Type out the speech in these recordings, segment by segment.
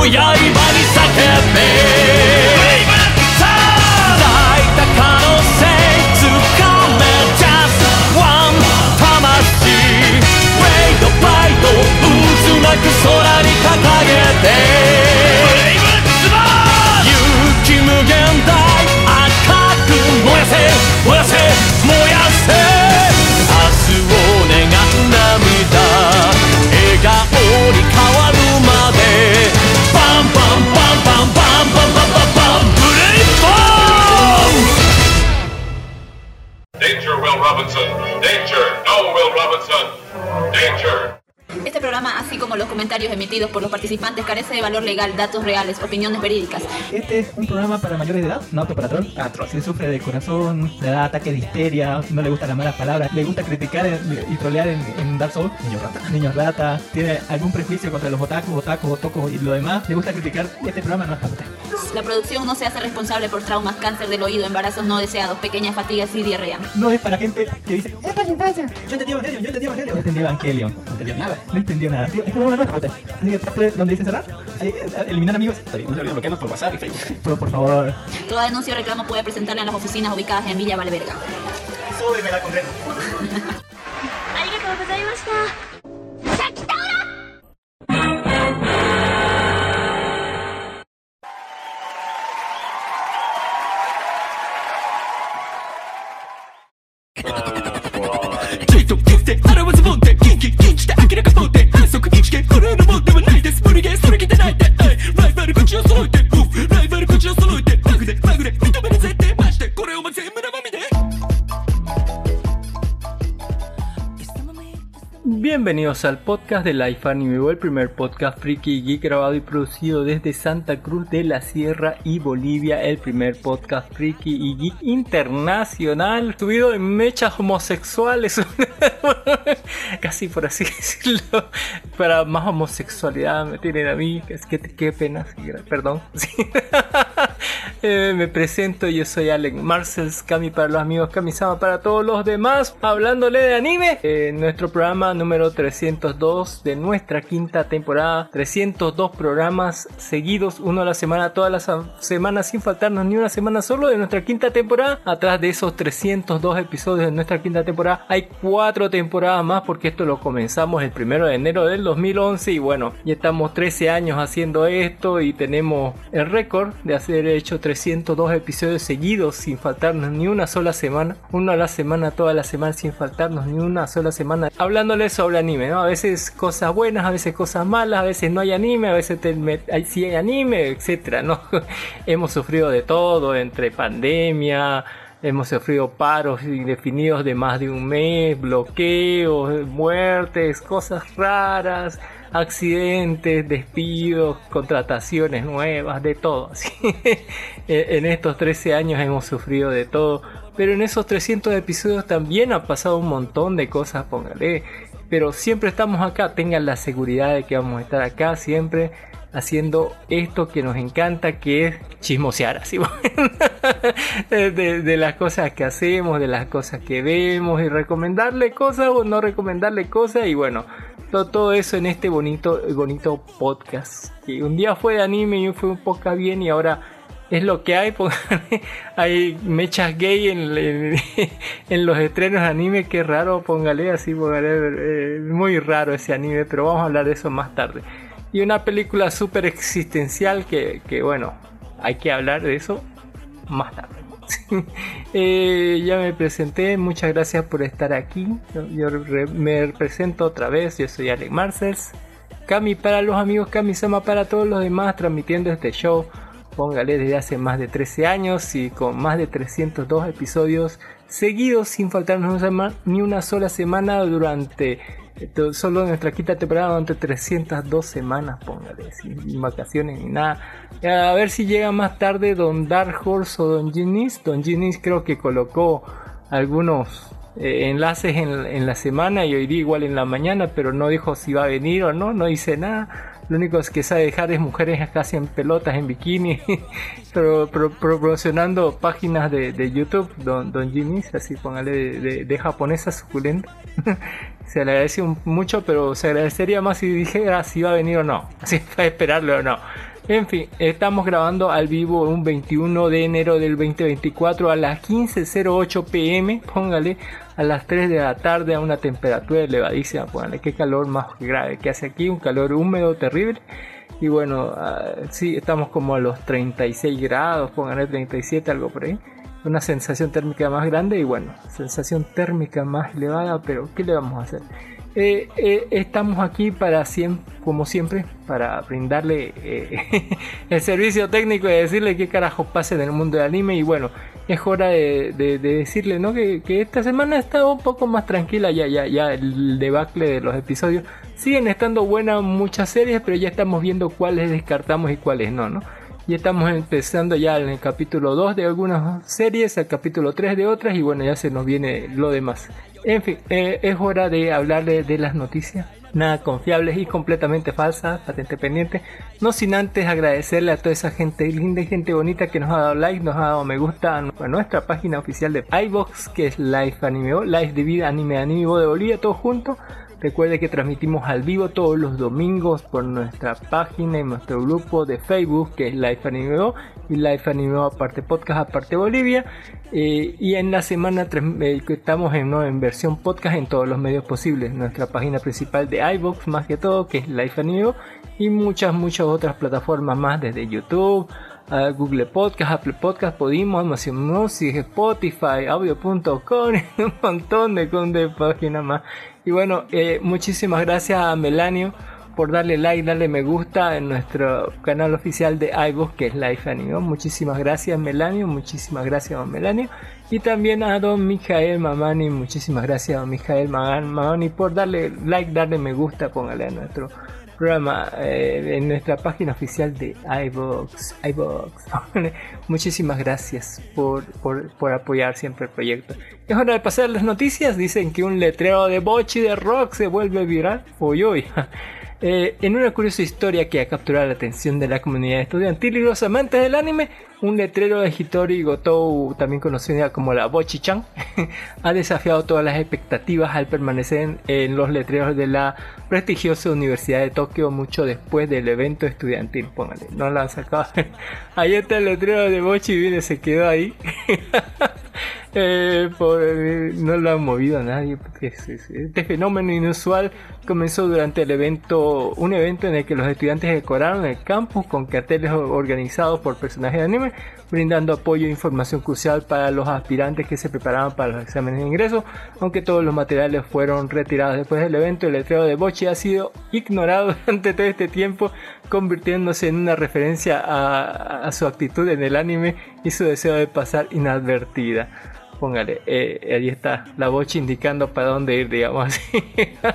の刃に叫べ。emitidos por los participantes carece de valor legal, datos reales, opiniones verídicas. Este es un programa para mayores de edad, no apto para troll. A troll. Si sufre de corazón, le da ataque de histeria, no le gusta las malas palabras, le gusta criticar y trolear en, en Dark Souls, niño rata. Niño rata, tiene algún prejuicio contra los otakus, otakus, otocos y lo demás, le gusta criticar. Este programa no es para usted. La producción no se hace responsable por traumas, cáncer del oído, embarazos no deseados, pequeñas fatigas y diarrea. No es para gente que dice, es para infancia. Yo entendí Evangelion, yo entendí Evangelion. Yo entendí Evangelion. No entendí nada. No entendió nada. Este es como. ¿Dónde dice cerrar? Eh, eliminar amigos. No se olviden bloquearnos por WhatsApp y Facebook. Por, por favor. Toda denuncia o reclamo puede presentarla en las oficinas ubicadas en Villa Valverga. Súbeme la concreta. Bienvenidos al podcast de Life Anime, el primer podcast friki y geek grabado y producido desde Santa Cruz de la Sierra y Bolivia, el primer podcast friki y geek internacional, subido en mechas homosexuales, casi por así decirlo, para más homosexualidad me tienen a mí, es que qué pena, perdón. Eh, me presento, yo soy Alec Marcels, Kami para los amigos, Kamisama para todos los demás. Hablándole de anime, eh, nuestro programa número 302 de nuestra quinta temporada. 302 programas seguidos, uno a la semana, todas las semanas, sin faltarnos ni una semana solo de nuestra quinta temporada. Atrás de esos 302 episodios de nuestra quinta temporada, hay cuatro temporadas más porque esto lo comenzamos el primero de enero del 2011 y bueno, ya estamos 13 años haciendo esto y tenemos el récord de hacer hecho 302 episodios seguidos sin faltarnos ni una sola semana, uno a la semana, toda la semana sin faltarnos ni una sola semana, hablándoles sobre anime, ¿no? A veces cosas buenas, a veces cosas malas, a veces no hay anime, a veces hay anime, etcétera, ¿no? Hemos sufrido de todo entre pandemia, Hemos sufrido paros indefinidos de más de un mes, bloqueos, muertes, cosas raras, accidentes, despidos, contrataciones nuevas, de todo. en estos 13 años hemos sufrido de todo. Pero en esos 300 episodios también ha pasado un montón de cosas, póngale. Pero siempre estamos acá, tengan la seguridad de que vamos a estar acá siempre haciendo esto que nos encanta, que es chismosear, así de, las cosas que hacemos, de las cosas que vemos y recomendarle cosas o no recomendarle cosas y bueno, todo, eso en este bonito, bonito podcast. Que un día fue de anime y fue un poco bien y ahora es lo que hay. hay mechas gay en, en, los estrenos de anime. Qué raro, póngale así, póngale. Eh, muy raro ese anime, pero vamos a hablar de eso más tarde. Y una película súper existencial que, que, bueno, hay que hablar de eso más tarde. Eh, ya me presenté, muchas gracias por estar aquí. Yo, me presento otra vez, yo soy Alec Marcels. Cami para los amigos, Cami Sama para todos los demás, transmitiendo este show. Póngale desde hace más de 13 años y con más de 302 episodios seguidos sin faltarnos ni una sola semana durante solo nuestra quinta temporada durante 302 semanas, póngale, sin vacaciones ni nada. A ver si llega más tarde Don Dark Horse o Don Ginis. Don Ginis creo que colocó algunos eh, enlaces en, en, la semana y hoy día igual en la mañana, pero no dijo si va a venir o no, no dice nada. Lo único que sabe dejar es mujeres casi en pelotas, en bikini, pero, promocionando páginas de, YouTube, Don, Don así póngale de, de, japonesa suculenta. se le agradece mucho, pero se agradecería más si dijera si va a venir o no, así para esperarlo o no. En fin, estamos grabando al vivo un 21 de enero del 2024 a las 15.08 pm. Póngale a las 3 de la tarde a una temperatura elevadísima. Póngale qué calor más grave que hace aquí, un calor húmedo terrible. Y bueno, uh, sí, estamos como a los 36 grados, póngale 37, algo por ahí. Una sensación térmica más grande y bueno, sensación térmica más elevada, pero ¿qué le vamos a hacer? Eh, eh, estamos aquí para siempre, como siempre, para brindarle eh, el servicio técnico y decirle qué carajo pasa en el mundo del anime. Y bueno, es hora de, decirle ¿no? Que, esta semana está un poco más tranquila. Ya, ya, ya el debacle de los episodios siguen estando buenas muchas series, pero ya estamos viendo cuáles descartamos y cuáles no, ¿no? Y estamos empezando ya en el capítulo 2 de algunas series, el capítulo 3 de otras, y bueno, ya se nos viene lo demás. En fin, eh, es hora de hablarle de las noticias. Nada confiables y completamente falsas, patente pendiente. No sin antes agradecerle a toda esa gente linda y gente bonita que nos ha dado like, nos ha dado me gusta a nuestra página oficial de iBox, que es Live Anime, Live de Vida Anime Anime de Bolivia, todo junto. Recuerde que transmitimos al vivo todos los domingos por nuestra página y nuestro grupo de Facebook que es Life Anime y Life Anime aparte podcast aparte Bolivia. Eh, y en la semana eh, estamos en, versión podcast en todos los medios posibles. Nuestra página principal de iBox más que todo que es Life Anime y muchas muchas otras plataformas más desde YouTube. Google Podcast, Apple Podcast, Podimo, Amazon Music, Spotify, Audio.com, un montón de, de páginas más. Y bueno, eh, muchísimas gracias a Melanio por darle like, darle me gusta en nuestro canal oficial de iVoox que es Life Anime. Muchísimas gracias Melanio, muchísimas gracias a Melanio. Y también a don Mijael Mamani, muchísimas gracias a don Mijael Mamani por darle like, darle me gusta, póngale a nuestro programa eh, en nuestra página oficial de iVoox. iVoox. Muchísimas gracias por, por, apoyar siempre el proyecto. Es hora de pasar las noticias. Dicen que un letrero de bochi de rock se vuelve viral. Uy, uy. Eh, en una curiosa historia que ha capturado la atención de la comunidad estudiantil y los amantes del anime, un letrero de Hitori Gotou, también conocida como la Bochi-chan, ha desafiado todas las expectativas al permanecer en, en, los letreros de la prestigiosa Universidad de Tokio mucho después del evento estudiantil. Póngale, no la han sacado. ahí está el letrero de Bochi y se quedó ahí. Eh, por, no lo han movido a nadie. Este fenómeno inusual comenzó durante el evento, un evento en el que los estudiantes decoraron el campus con carteles organizados por personajes de anime, brindando apoyo e información crucial para los aspirantes que se preparaban para los exámenes de ingreso. Aunque todos los materiales fueron retirados después del evento, el letrero de Bochi ha sido ignorado durante todo este tiempo, convirtiéndose en una referencia a, a su actitud en el anime y su deseo de pasar inadvertida póngale, eh, ahí está la voz indicando para dónde ir, digamos así.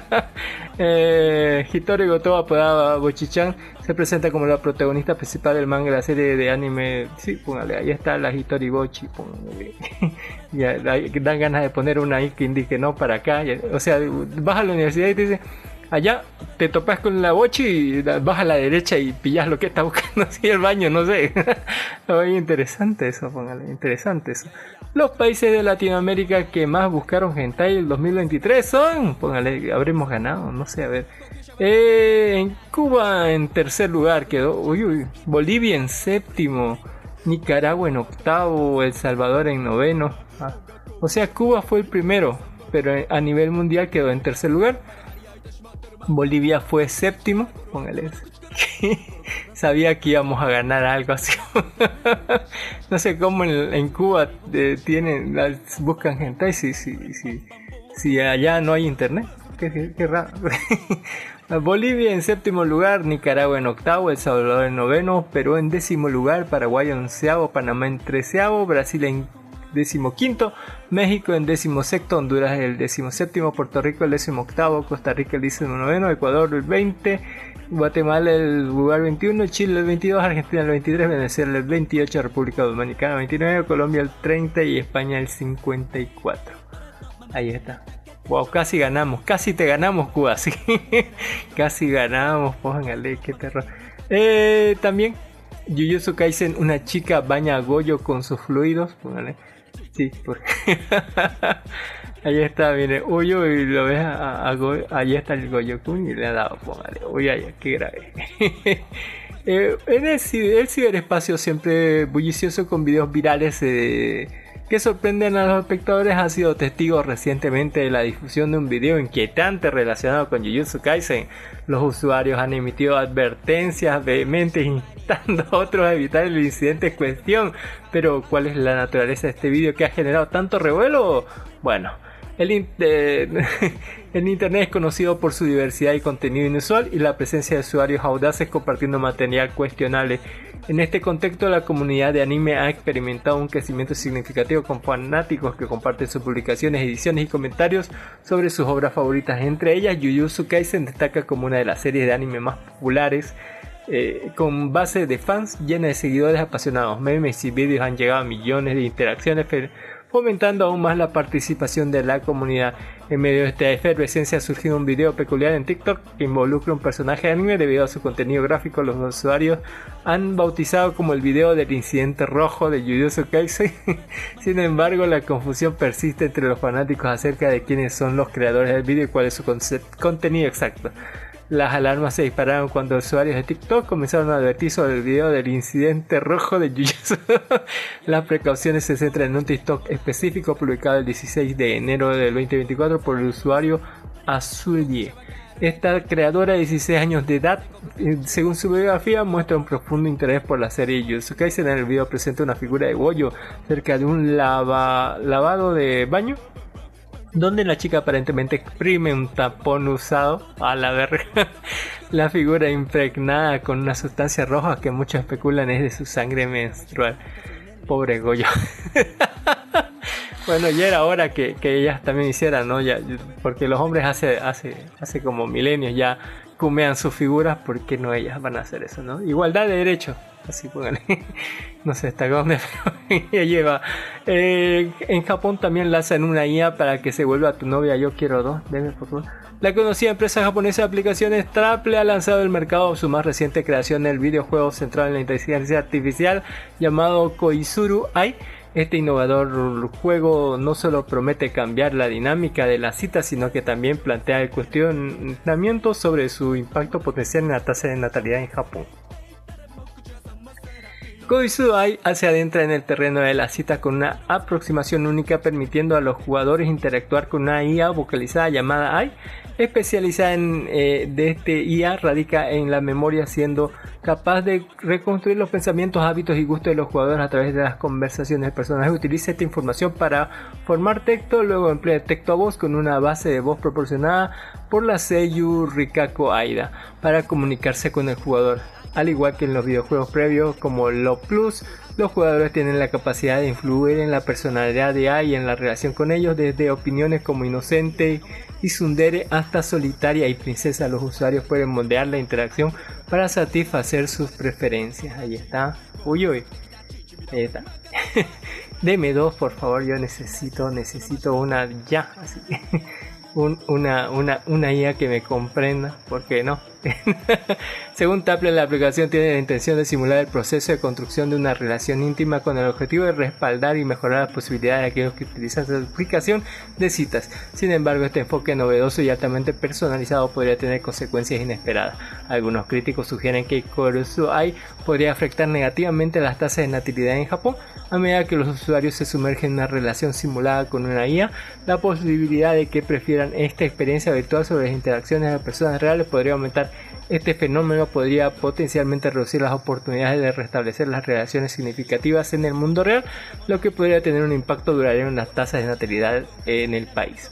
eh, Hitori Goto, apodada Bochichan, se presenta como la protagonista principal del manga de la serie de anime. Sí, póngale, ahí está la Hitori Bochi, póngale. ya, dan ganas de poner una ahí que indique no para acá. o sea, vas a la universidad y te dice allá te topas con la bochi y vas a la derecha y pillas lo que está buscando así el baño, no sé. Muy interesante eso, póngale, interesante eso. Los países de Latinoamérica que más buscaron hentai el 2023 son, póngale, habremos ganado, no sé, a ver. Eh, en Cuba en tercer lugar quedó, uy, uy, Bolivia en séptimo, Nicaragua en octavo, El Salvador en noveno. Ah, o sea, Cuba fue el primero, pero a nivel mundial quedó en tercer lugar. Bolivia fue séptimo, póngale Sabía que íbamos a ganar algo así. no sé cómo en, Cuba eh, tienen, buscan gente si, si, si, si allá no hay internet. Qué, qué raro. Bolivia en séptimo lugar, Nicaragua en octavo, El Salvador en noveno, Perú en décimo lugar, Paraguay en onceavo, Panamá en treceavo, Brasil en quinto, México en sexto, Honduras el séptimo, Puerto Rico el octavo, Costa Rica el noveno, Ecuador el 20, Guatemala el lugar 21, Chile el 22, Argentina el 23, Venezuela el 28, República Dominicana el 29, Colombia el 30 y España el 54. Ahí está. Wow, casi ganamos, casi te ganamos Cuba, sí. casi ganamos, póngale, qué terror. Eh, también Jujutsu Kaisen, una chica baña a Goyo con sus fluidos, póngale. Sí, porque ahí está, viene Uyo y lo ves a, ahí está el Goyokun y le ha dado, póngale, uy, ay, qué grave. eh, en el, el, ciberespacio siempre bullicioso con videos virales de que sorprenden a los espectadores ha sido testigo recientemente de la difusión de un video inquietante relacionado con Jujutsu Kaisen. Los usuarios han emitido advertencias vehementes instando a otros a evitar el incidente en cuestión. Pero ¿cuál es la naturaleza de este video que ha generado tanto revuelo? Bueno, el, el, Internet es conocido por su diversidad y contenido inusual y la presencia de usuarios audaces compartiendo material cuestionable. En este contexto, la comunidad de anime ha experimentado un crecimiento significativo con fanáticos que comparten sus publicaciones, ediciones y comentarios sobre sus obras favoritas. Entre ellas, Jujutsu Kaisen destaca como una de las series de anime más populares eh, con base de fans llena de seguidores apasionados. Memes y vídeos han llegado a millones de interacciones, fomentando aún más la participación de la comunidad. En medio de esta efervescencia ha surgido un video peculiar en TikTok que involucra un personaje de anime debido a su contenido gráfico. Los usuarios han bautizado como el video del incidente rojo de Jujutsu Kaisen. Sin embargo, la confusión persiste entre los fanáticos acerca de quiénes son los creadores del video y cuál es su contenido exacto. Las alarmas se dispararon cuando usuarios de TikTok comenzaron a advertir sobre el video del incidente rojo de Jujutsu. Las precauciones se centran en un TikTok específico publicado el 16 de enero del 2024 por el usuario Azulie. Esta creadora de 16 años de edad, eh, según su biografía, muestra un profundo interés por la serie Jujutsu Kaisen. En el video presenta una figura de Goyo cerca de un lavado de baño donde la chica aparentemente exprime un tapón usado a la verga. la figura impregnada con una sustancia roja que muchos especulan es de su sangre menstrual. Pobre Goyo. bueno, ya era hora que, que ellas también hicieran, ¿no? Ya, porque los hombres hace, hace, hace como milenios ya cumean sus figuras, ¿por qué no ellas van a hacer eso, no? Igualdad de derechos, así pónganle. no sé hasta dónde, ella lleva. Eh, en Japón también lanzan una IA para que se vuelva tu novia. Yo quiero dos, denme por favor. La conocida empresa japonesa de aplicaciones Traple ha lanzado al mercado su más reciente creación, el videojuego centrado en la inteligencia artificial llamado Koizuru Ai. Este innovador juego no solo promete cambiar la dinámica de la cita, sino que también plantea el cuestionamiento sobre su impacto potencial en la tasa de natalidad en Japón. Koizui se adentra en el terreno de la cita con una aproximación única permitiendo a los jugadores interactuar con una IA vocalizada llamada AI, especializada en eh, este IA radica en la memoria siendo capaz de reconstruir los pensamientos, hábitos y gustos de los jugadores a través de las conversaciones. El personaje utiliza esta información para formar texto, luego emplea texto a voz con una base de voz proporcionada por la Seiyu Rikako Aida para comunicarse con el jugador. Al igual que en los videojuegos previos como Lo Plus, los jugadores tienen la capacidad de influir en la personalidad de AI y en la relación con ellos, desde opiniones como inocente y sundere hasta solitaria y princesa. Los usuarios pueden moldear la interacción para satisfacer sus preferencias. Ahí está. Uy, uy. Ahí está. Deme dos, por favor. Yo necesito, necesito una ya. Así. una, una, una que me comprenda. ¿Por qué no? Según Taple, la aplicación tiene la intención de simular el proceso de construcción de una relación íntima con el objetivo de respaldar y mejorar las posibilidades de aquellos que utilizan su aplicación de citas. Sin embargo, este enfoque novedoso y altamente personalizado podría tener consecuencias inesperadas. Algunos críticos sugieren que AI podría afectar negativamente las tasas de natalidad en Japón a medida que los usuarios se sumergen en una relación simulada con una IA. La posibilidad de que prefieran esta experiencia virtual sobre las interacciones de personas reales podría aumentar este fenómeno podría potencialmente reducir las oportunidades de restablecer las relaciones significativas en el mundo real, lo que podría tener un impacto duradero en las tasas de natalidad en el país.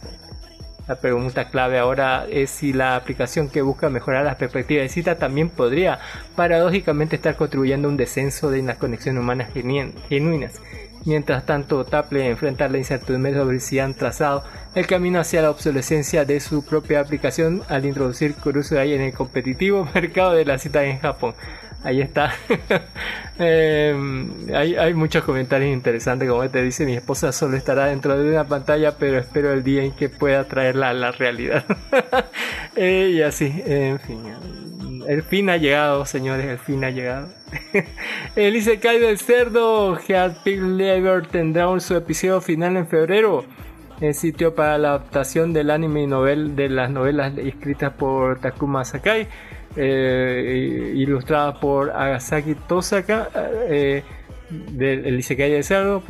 La pregunta clave ahora es si la aplicación que busca mejorar las perspectivas de cita también podría paradójicamente estar contribuyendo a un descenso de las conexiones humanas genuinas Mientras tanto, Taple enfrenta la incertidumbre sobre si han trazado el camino hacia la obsolescencia de su propia aplicación al introducir Kurusai en el competitivo mercado de la cita en Japón. Ahí está. Em, hay, muchos comentarios interesantes, como te dice, mi esposa solo estará dentro de una pantalla, pero espero el día en que pueda traerla a la realidad. Eh, y así, en fin. El fin ha llegado, señores, el fin ha llegado. el Isekai del cerdo, Head Pig Lever tendrá su episodio final en febrero. El sitio para la adaptación del anime y novel de las novelas escritas por Takuma Sakai, eh, ilustrada por Agasaki Tosaka. Eh, del Isekai del cerdo,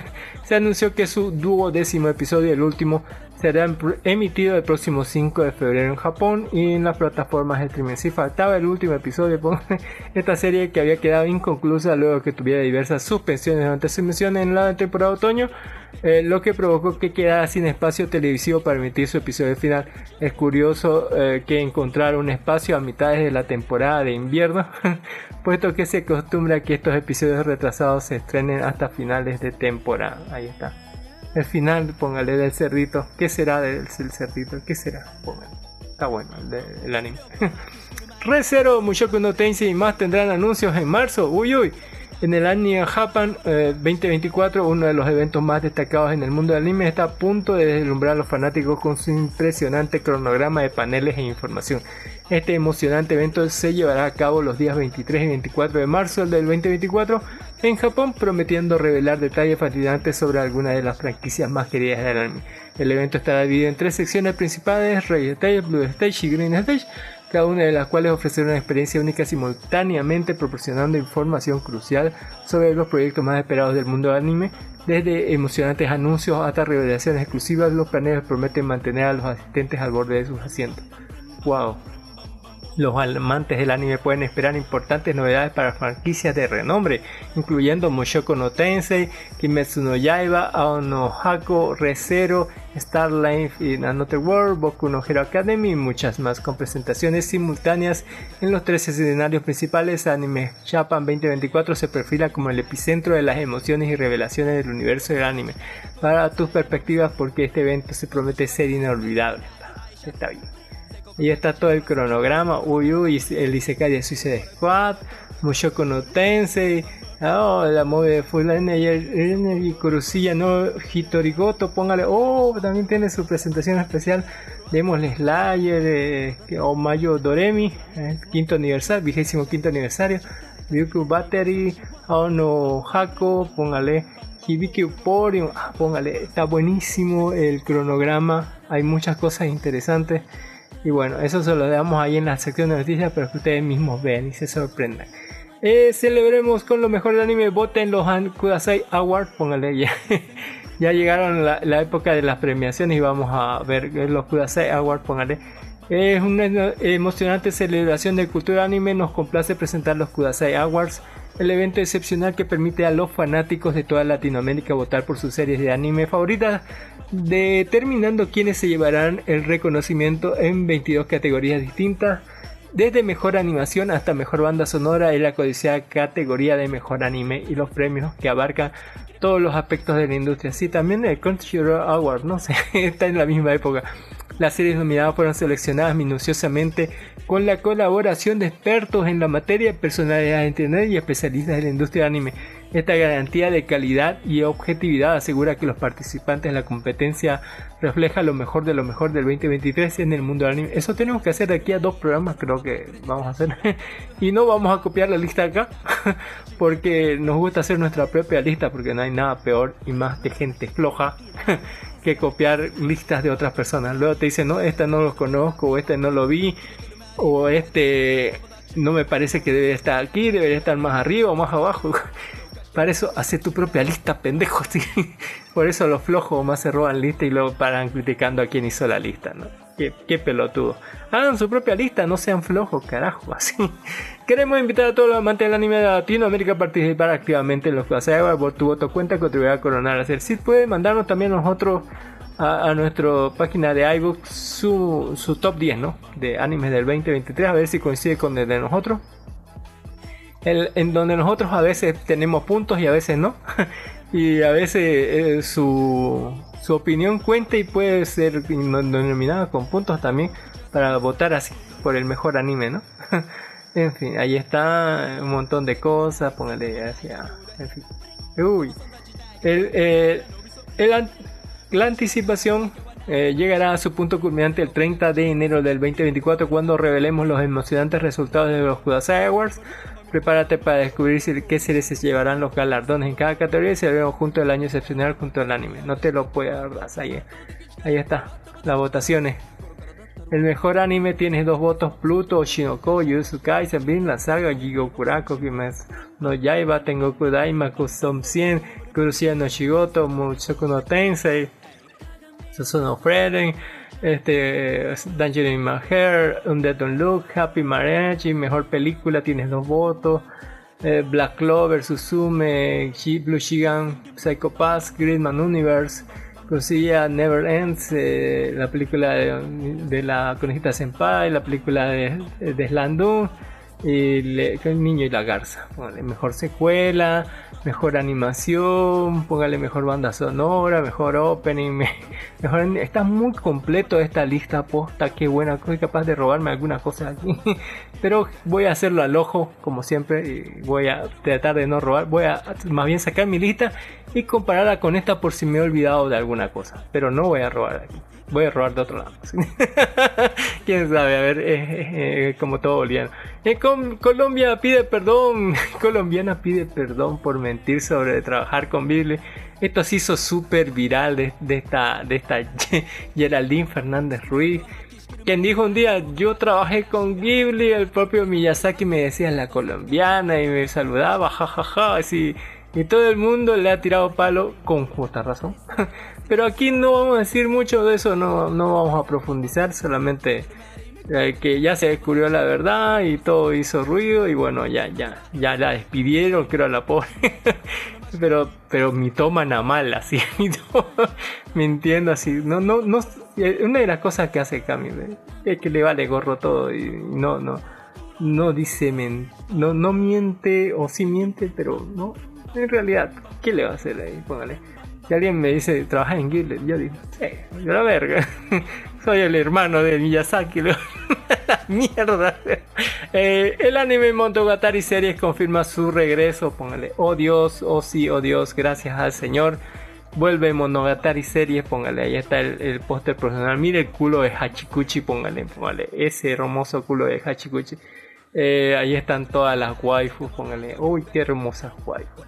se anunció que su duodécimo episodio, el último, será emitido el próximo 5 de febrero en Japón y en las plataformas de streaming. Si faltaba el último episodio de esta serie que había quedado inconclusa luego que tuviera diversas suspensiones durante su emisión en la temporada de otoño, eh, lo que provocó que quedara sin espacio televisivo para emitir su episodio final. Es curioso eh, que encontrar un espacio a mitad de la temporada de invierno, puesto que se acostumbra que estos episodios retrasados se estrenen hasta finales de temporada. Ahí está. El final, póngale del cerdito. ¿Qué será del, cerdito? ¿Qué será? Está bueno el, anime. Re Zero, Mushoku no Tensei y más tendrán anuncios en marzo. Uy, uy. En el Anime Japan 2024, eh, uno de los eventos más destacados en el mundo del anime, está a punto de deslumbrar a los fanáticos con su impresionante cronograma de paneles e información. Este emocionante evento se llevará a cabo los días 23 y 24 de marzo del 2024 en Japón, prometiendo revelar detalles fascinantes sobre algunas de las franquicias más queridas del anime. El evento estará dividido en tres secciones principales, Red Stage, Blue Stage y Green Stage cada una de las cuales ofrecerá una experiencia única simultáneamente proporcionando información crucial sobre los proyectos más esperados del mundo del anime, desde emocionantes anuncios hasta revelaciones exclusivas, los planeos prometen mantener a los asistentes al borde de sus asientos. ¡Wow! Los amantes del anime pueden esperar importantes novedades para franquicias de renombre, incluyendo Mushoku no Tensei, Kimetsu no Yaiba, Aonohako, ReZero, Starlight in Another World, Boku no Hero Academy y muchas más, con presentaciones simultáneas en los tres escenarios principales. Anime Japan 2024 se perfila como el epicentro de las emociones y revelaciones del universo del anime. Para tus perspectivas, porque este evento se promete ser inolvidable. Está bien. Y está todo el cronograma. Uy, uy, el Isekai de Suicide Squad, Mushoku no. Oh, la movie de Full Energy, Kurosilla no Hitorigoto, póngale. Oh, también tiene su presentación especial. Démosle Slayer eh, o Mayo Doremi, eh, quinto aniversario, vigésimo quinto aniversario. Ryuku Battery, Ono Hako, póngale. Hibiki Uporium, ah, póngale, está buenísimo el cronograma, hay muchas cosas interesantes. Y bueno, eso se lo damos ahí en la sección de noticias, pero que ustedes mismos vean y se sorprendan. Eh, celebremos con lo mejor del anime, voten los Kudasai Awards, póngale ya. ya llegaron la, la, época de las premiaciones y vamos a ver los Kudasai Awards, póngale. Es una emocionante celebración de cultura anime, nos complace presentar los Kudasai Awards, el evento excepcional que permite a los fanáticos de toda Latinoamérica votar por sus series de anime favoritas, determinando quiénes se llevarán el reconocimiento en 22 categorías distintas desde mejor animación hasta mejor banda sonora y la codiciada categoría de mejor anime y los premios que abarcan todos los aspectos de la industria. Sí, también el Crunchyroll Award, no sé, está en la misma época. Las series nominadas fueron seleccionadas minuciosamente con la colaboración de expertos en la materia, personalidades de internet y especialistas de la industria de anime. Esta garantía de calidad y objetividad asegura que los participantes en la competencia reflejan lo mejor de lo mejor del 2023 en el mundo del anime. Eso tenemos que hacer de aquí a dos programas, creo que vamos a hacer. y no vamos a copiar la lista acá, porque nos gusta hacer nuestra propia lista, porque no hay nada peor y más de gente floja que copiar listas de otras personas. Luego te dicen, no, esta no lo conozco, o este no lo vi, o este no me parece que debe estar aquí, debería estar más arriba o más abajo. Para eso, hace tu propia lista, pendejo. ¿sí? Por eso los flojos más se roban lista y luego paran criticando a quien hizo la lista, ¿no? Qué, pelotudo. Hagan su propia lista, no sean flojos, carajo, así. Queremos invitar a todos los amantes del anime de Latinoamérica a participar activamente en los Clase por tu voto cuenta contribuir a coronar a hacer. Si puede mandarnos también nosotros a, nuestra página de iBooks su top 10, ¿no? De animes del 2023, a ver si coincide con el de nosotros en donde nosotros a veces tenemos puntos y a veces no. y a veces eh, su, su opinión cuenta y puede ser denominada con puntos también para votar así por el mejor anime, ¿no? en fin, ahí está un montón de cosas, póngale hacia... En fin. Uy. El, la anticipación eh, llegará a su punto culminante el 30 de enero del 2024 cuando revelemos los emocionantes resultados de los Kudasai Awards Prepárate para descubrir qué series se llevarán los galardones en cada categoría y se veremos junto al año excepcional junto al anime. No te lo puedo dar, ahí, ahí está, las votaciones. El mejor anime tiene dos votos: Pluto, Shinoko, Yuzu Kaisen, la saga, Jigo Kurako, Kimetsu no Yaiba, Tengoku Daima, Kusum 100, Kurushia no Shigoto, Mushoku no Tensei, Susuno Freden este, Danger in My Hair, Undead Don't Look, Happy Marriage, Mejor Película, tienes dos votos. Eh, Black Clover, Suzume, Blue Shigan, Psycho Pass, Gridman Universe, Cosilla Never Ends, eh, la película de, la conejita Senpai, la película de, de y El niño y la garza. mejor secuela, mejor animación, póngale mejor banda sonora, mejor opening, mejor está muy completo esta lista posta, qué buena, soy capaz de robarme alguna cosa aquí, pero voy a hacerlo al ojo como siempre y voy a tratar de no robar, voy a más bien sacar mi lista y compararla con esta por si me he olvidado de alguna cosa, pero no voy a robar aquí. Voy a robar de otro lado. Quién sabe, a ver, eh, eh, eh, como todo boliviano. Colombia pide perdón. Colombiana pide perdón por mentir sobre trabajar con Ghibli. Esto se hizo súper viral de, esta, de esta Geraldine Fernández Ruiz. Quien dijo un día, yo trabajé con Ghibli, el propio Miyazaki me decía la colombiana y me saludaba, jajaja, así. Y todo el mundo le ha tirado palo con justa razón. Pero aquí no vamos a decir mucho de eso, no, no vamos a profundizar, solamente eh, que ya se descubrió la verdad y todo hizo ruido y bueno, ya, ya, ya la despidieron, creo a la pobre. pero, pero mi toma nada mal, así, mintiendo así. No, no, no, eh, una de las cosas que hace Cami es que le vale gorro todo y no, no, no dice, no, no miente o sí miente, pero no, en realidad, ¿qué le va a hacer ahí? Póngale. Si alguien me dice, trabaja en Ghibli, yo digo, sí, yo la verga. Soy el hermano de Miyazaki. Mierda. Eh, el anime Monogatari Series confirma su regreso. Póngale, oh Dios, oh sí, oh Dios, gracias al Señor. Vuelve Monogatari Series, póngale, ahí está el, el póster profesional. Mire el culo de Hachikuchi, póngale, póngale, ese hermoso culo de Hachikuchi. Eh, ahí están todas las waifus, póngale, uy, qué hermosas waifus.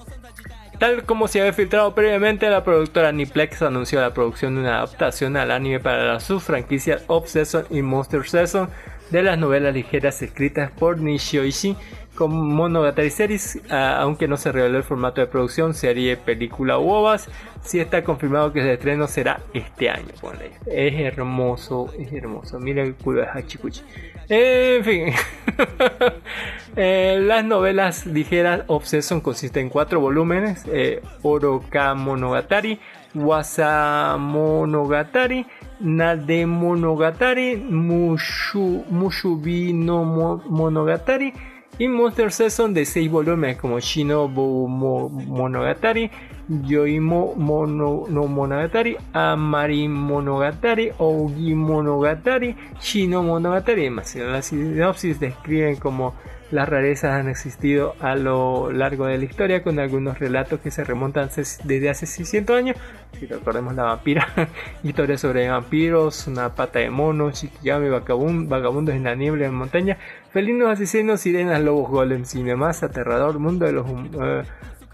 Tal como se había filtrado previamente, la productora Niplex anunció la producción de una adaptación al anime para las subfranquicias Obsession y Monster Season de las novelas ligeras escritas por Nishio Ishii con Monogatari Series, ah, aunque no se reveló el formato de producción, serie, película u ovas, sí está confirmado que el estreno será este año. Es hermoso, es hermoso. Mira el culo de Hachikuchi. En fin, Eh, las novelas ligeras Obsession consisten en cuatro volúmenes: eh, Oroka Monogatari, Wasa Monogatari, Nade Monogatari, Mushu, Mushubi no Mo- Monogatari y Monster Season de 6 volúmenes como Shinobu Mo- Monogatari, Yoimo Mono, no Monogatari, Amari Monogatari, Ougi Monogatari, Shino Monogatari y demás. Las sinopsis describen como las rarezas han existido a lo largo de la historia con algunos relatos que se remontan desde hace 600 años. Si recordemos la vampira, historias sobre vampiros, una pata de mono, Shikigami, vagabun- vagabundos en la niebla en montaña, felinos asesinos, sirenas, lobos, golems y demás. Aterrador mundo de los hum-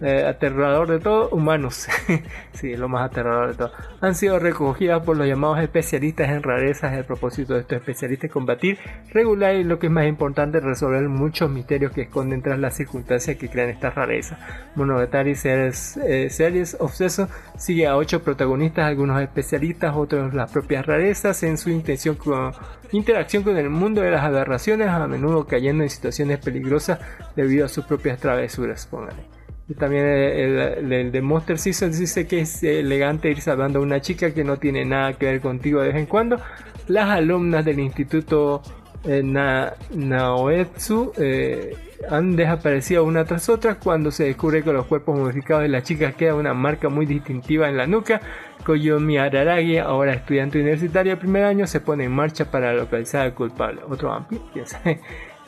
eh, aterrador de todo, humanos. sí, lo más aterrador de todo. Han sido recogidas por los llamados especialistas en rarezas. El propósito de estos especialistas es combatir, regular y lo que es más importante, resolver muchos misterios que esconden tras las circunstancias que crean estas rarezas. Monogatari Series, eh, Series Obseso sigue a ocho protagonistas, algunos especialistas, otros las propias rarezas, en su intención con, interacción con el mundo de las aberraciones, a menudo cayendo en situaciones peligrosas debido a sus propias travesuras. Póngale. También el, el- el de Monster Season dice que es elegante ir salvando a una chica que no tiene nada que ver contigo de vez en cuando. Las alumnas del instituto eh, Na- Naoetsu eh, han desaparecido una tras otra cuando se descubre que los cuerpos modificados de las chicas queda una marca muy distintiva en la nuca. Koyomi Araragi, ahora estudiante universitario de primer año, se pone en marcha para localizar al culpable. Otro vampiro.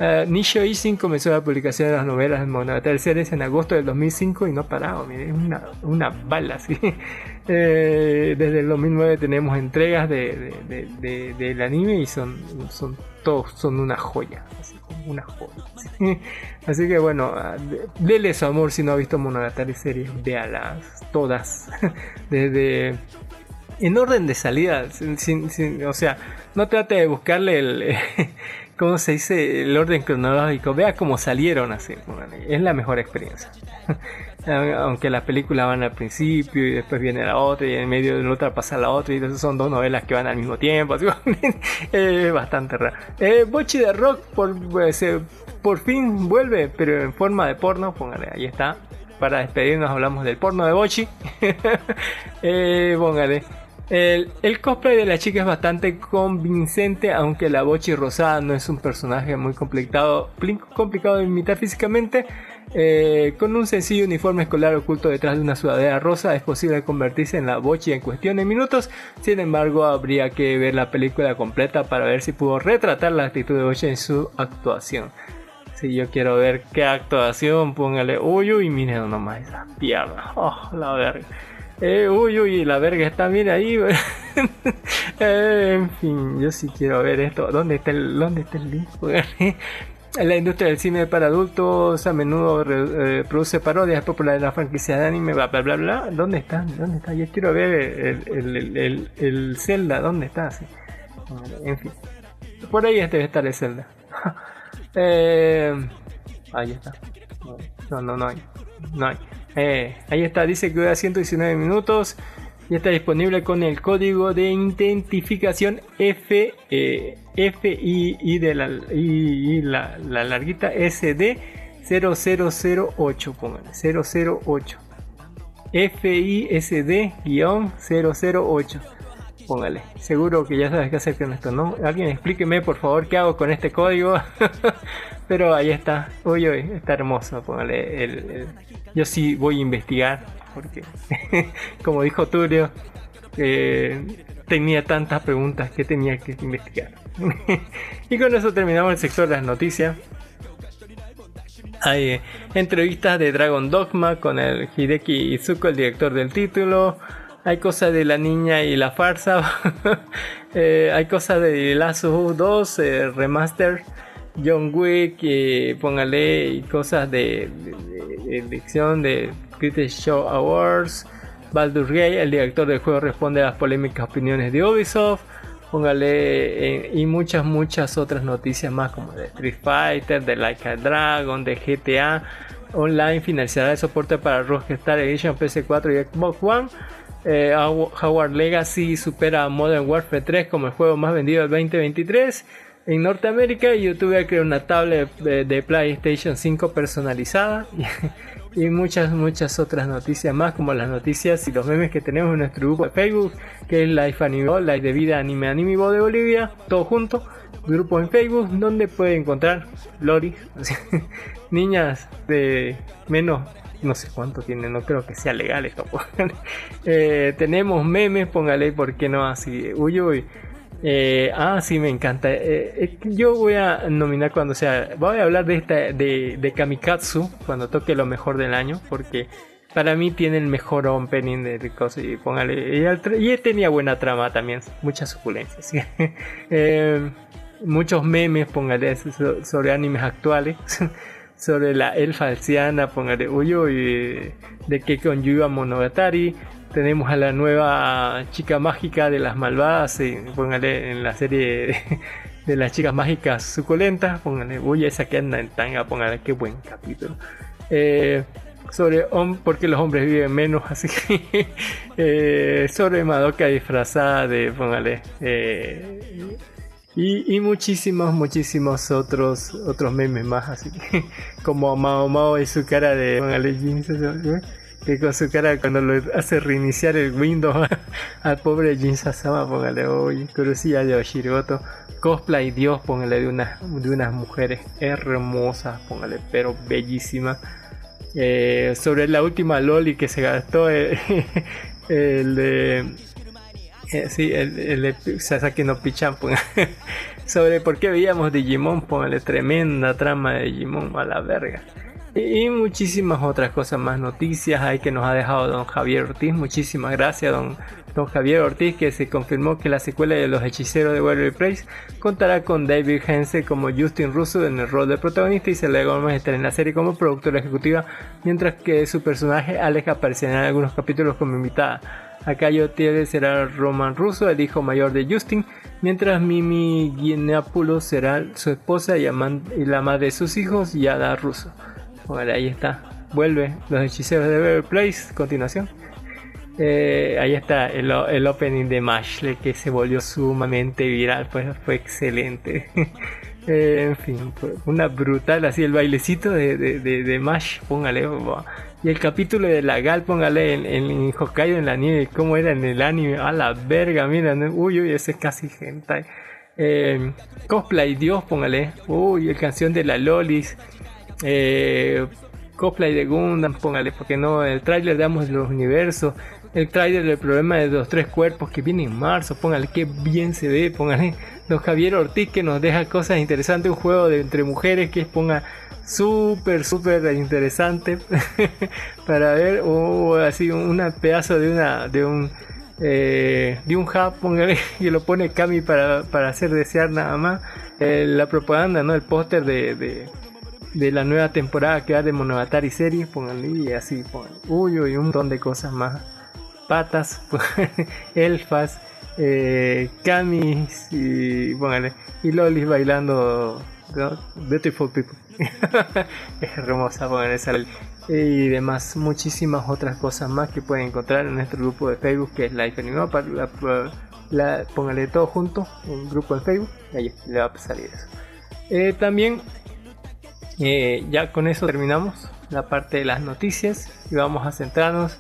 Uh, Nishio Isin comenzó la publicación de las novelas Monogatari Series en agosto del 2005 y no ha parado, mire, una, una bala, ¿sí? Eh, desde el 2009 tenemos entregas de, de- de- de- del anime y son, son todos son una joya, así una joya. ¿sí? Así que bueno, ah, de- dele su amor si no ha visto Monogatari Series, véalas todas, desde en orden de salida, sin- sin- o sea, no trate de buscarle el, ¿cómo se dice? El orden cronológico, vea cómo salieron así, póngale, es la mejor experiencia. Aunque las películas van al principio y después viene la otra y en medio de la otra pasa la otra y entonces son dos novelas que van al mismo tiempo, así, es bastante raro. Eh, Bochi de Rock por, eh, por fin vuelve, pero en forma de porno, póngale, ahí está. Para despedirnos hablamos del porno de Bochi. Eh, póngale. El, el cosplay de la chica es bastante convincente, aunque la Bochi rosada no es un personaje muy complicado, pli- complicado de imitar físicamente. Eh, con un sencillo uniforme escolar oculto detrás de una sudadera rosa es posible convertirse en la Bochi en cuestión de minutos. Sin embargo, habría que ver la película completa para ver si pudo retratar la actitud de Bochi en su actuación. Si yo quiero ver qué actuación, póngale uy uy, miren nomás esa pierna. Oh, la verga. Eh, uy uy, la verga está bien ahí. Eh, en fin, yo sí quiero ver esto. ¿Dónde está el, dónde está el. La industria del cine para adultos a menudo eh, produce parodias populares de la franquicia de anime, bla bla bla bla. ¿Dónde está? ¿Dónde está? Yo quiero ver el, el, el, el- el Zelda, ¿dónde está? En fin. Por ahí debe estar el Zelda. Eh, ahí está. No, no, no hay. No hay. Eh, ahí está, dice que dura 119 minutos y está disponible con el código de identificación F, eh, FI y de la, y, la, la larguita SD 0008, pónganle, 008. FISD-008. Póngale. Seguro que ya sabes qué hacer con esto, ¿no? Alguien explíqueme por favor qué hago con este código. Pero ahí está. Uy, uy, está hermoso. Póngale. El, el- Yo sí voy a investigar. Porque, como dijo Tulio, eh, tenía tantas preguntas que tenía que investigar. y con eso terminamos el sector de las noticias. Hay eh, entrevistas de Dragon Dogma con el Hideki Izuko, el director del título. Hay cosas de la niña y la farsa. Eh, hay cosas de Lazo 2, eh, Remaster. John Wick, póngale cosas de, elección de, Critics Show Awards. Baldur's Gate, el director del juego, responde a las polémicas opiniones de Ubisoft. Póngale y muchas, muchas otras noticias más como de Street Fighter, de Like a Dragon, de GTA Online, finalizará el soporte para Rockstar Edition PC4 y Xbox One. Eh, Howard Legacy supera a Modern Warfare 3 como el juego más vendido del 2023 en Norteamérica. YouTube creó una tablet de, PlayStation 5 personalizada y, muchas, muchas otras noticias más, como las noticias y los memes que tenemos en nuestro grupo de Facebook, que es Life Anime, Life de Vida Anime Anime de Bolivia, todo junto. Grupo en Facebook donde puede encontrar Lori, niñas de menos no sé cuánto tiene, no creo que sea legal esto. eh, tenemos memes, póngale, ¿por qué no así? Uy, uy. Eh, ah, sí, me encanta. Eh, yo voy a nominar cuando sea. Voy a hablar de esta de, de, Kamikatsu cuando toque lo mejor del año, porque para mí tiene el mejor opening de cosas. Y póngale. Y, tenía buena trama también, muchas suculencias. eh, muchos memes, póngale sobre animes actuales. sobre la elfa alciana, póngale Uyo y de que con Yuya Monogatari. Tenemos a la nueva chica mágica de las malvadas, y póngale en la serie de, las chicas mágicas suculentas, póngale Uy, esa que anda en tanga, póngale qué buen capítulo. Eh, sobre porque los hombres viven menos, así que eh, sobre Madoka disfrazada de, póngale, eh, y, muchísimos, muchísimos otros otros memes más, así que como Mao Mao y su cara de que con su cara cuando lo hace reiniciar el Windows al pobre Jin Sasama, póngale hoy, curiosidad de Oshiroto, cosplay Dios, póngale de unas de unas mujeres hermosas, póngale, pero bellísimas. Eh, sobre la última Loli que se gastó eh, el eh, sí, el, el, Sasaki no Pichan, sobre por qué veíamos Digimon, póngale tremenda trama de Digimon a la verga. Y, muchísimas otras cosas más, noticias hay que nos ha dejado don Javier Ortiz. Muchísimas gracias, don, don Javier Ortiz, que se confirmó que la secuela de Los Hechiceros de Warrior Place contará con David Hense como Justin Russo en el rol de protagonista y Selena Gomez estará en la serie como productora ejecutiva, mientras que su personaje Alex aparecerá en algunos capítulos como invitada. Acayo Tiede será Roman Russo, el hijo mayor de Justin, mientras Mimi Guineapulo será su esposa y, la madre de sus hijos, Yada Russo. Bueno, ahí está. Vuelve los hechiceros de Bever Place. Continuación. Eh, ahí está el, opening de Mash, que se volvió sumamente viral. Pues fue excelente. Eh, en fin, una brutal así el bailecito de, Mash. Póngale. Y el capítulo de la Gal, póngale en, Hokkaido en la nieve, cómo era en el anime, a la verga, mira, uy, uy, ese es casi hentai. Eh, cosplay Dios, póngale, uy, el canción de la Lolis, eh, cosplay de Gundam, póngale, porque no, el trailer de ambos los universos, el trailer del problema de los tres cuerpos que viene en marzo, póngale, que bien se ve, póngale, don Javier Ortiz que nos deja cosas interesantes, un juego de entre mujeres que ponga súper, súper interesante para ver, o así un pedazo de una, de un, eh, de un hub, que lo pone Cami para, para hacer desear nada más. Eh, la propaganda, ¿no? El póster de, de, la nueva temporada que va de Monogatari series, pónganle y así, uy, uy, un montón de cosas más. Patas, elfas, eh, Camis y, pónganle, y Lolis bailando Beautiful People. es hermosa poner esa y demás muchísimas otras cosas más que pueden encontrar en nuestro grupo de Facebook que es Life Anime la, póngale todo junto un grupo de Facebook y ahí le va a salir eso. Eh, también eh, ya con eso terminamos la parte de las noticias y vamos a centrarnos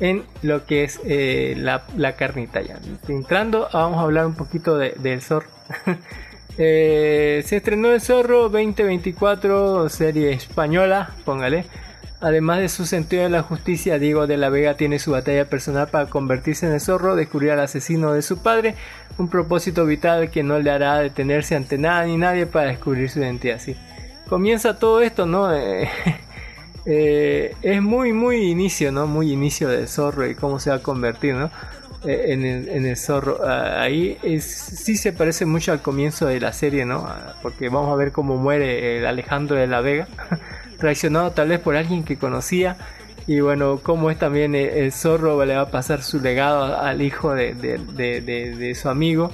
en lo que es eh, la, carnita ya entrando vamos a hablar un poquito de, del SOR Eh, se estrenó El Zorro 2024, serie española, póngale. Además de su sentido de la justicia, Diego de la Vega tiene su batalla personal para convertirse en el zorro, descubrir al asesino de su padre, un propósito vital que no le hará detenerse ante nada ni nadie para descubrir su identidad. Sí. Comienza todo esto, ¿no? Eh, eh, es muy, muy inicio, ¿no? Muy inicio del zorro y cómo se va a convertir, ¿no? Eh, en, el, zorro. Ah, ahí sí se parece mucho al comienzo de la serie, ¿no? Ah, porque vamos a ver cómo muere el Alejandro de la Vega. traicionado tal vez por alguien que conocía. Y bueno, como es también el, zorro le va a pasar su legado al hijo de, de, su amigo.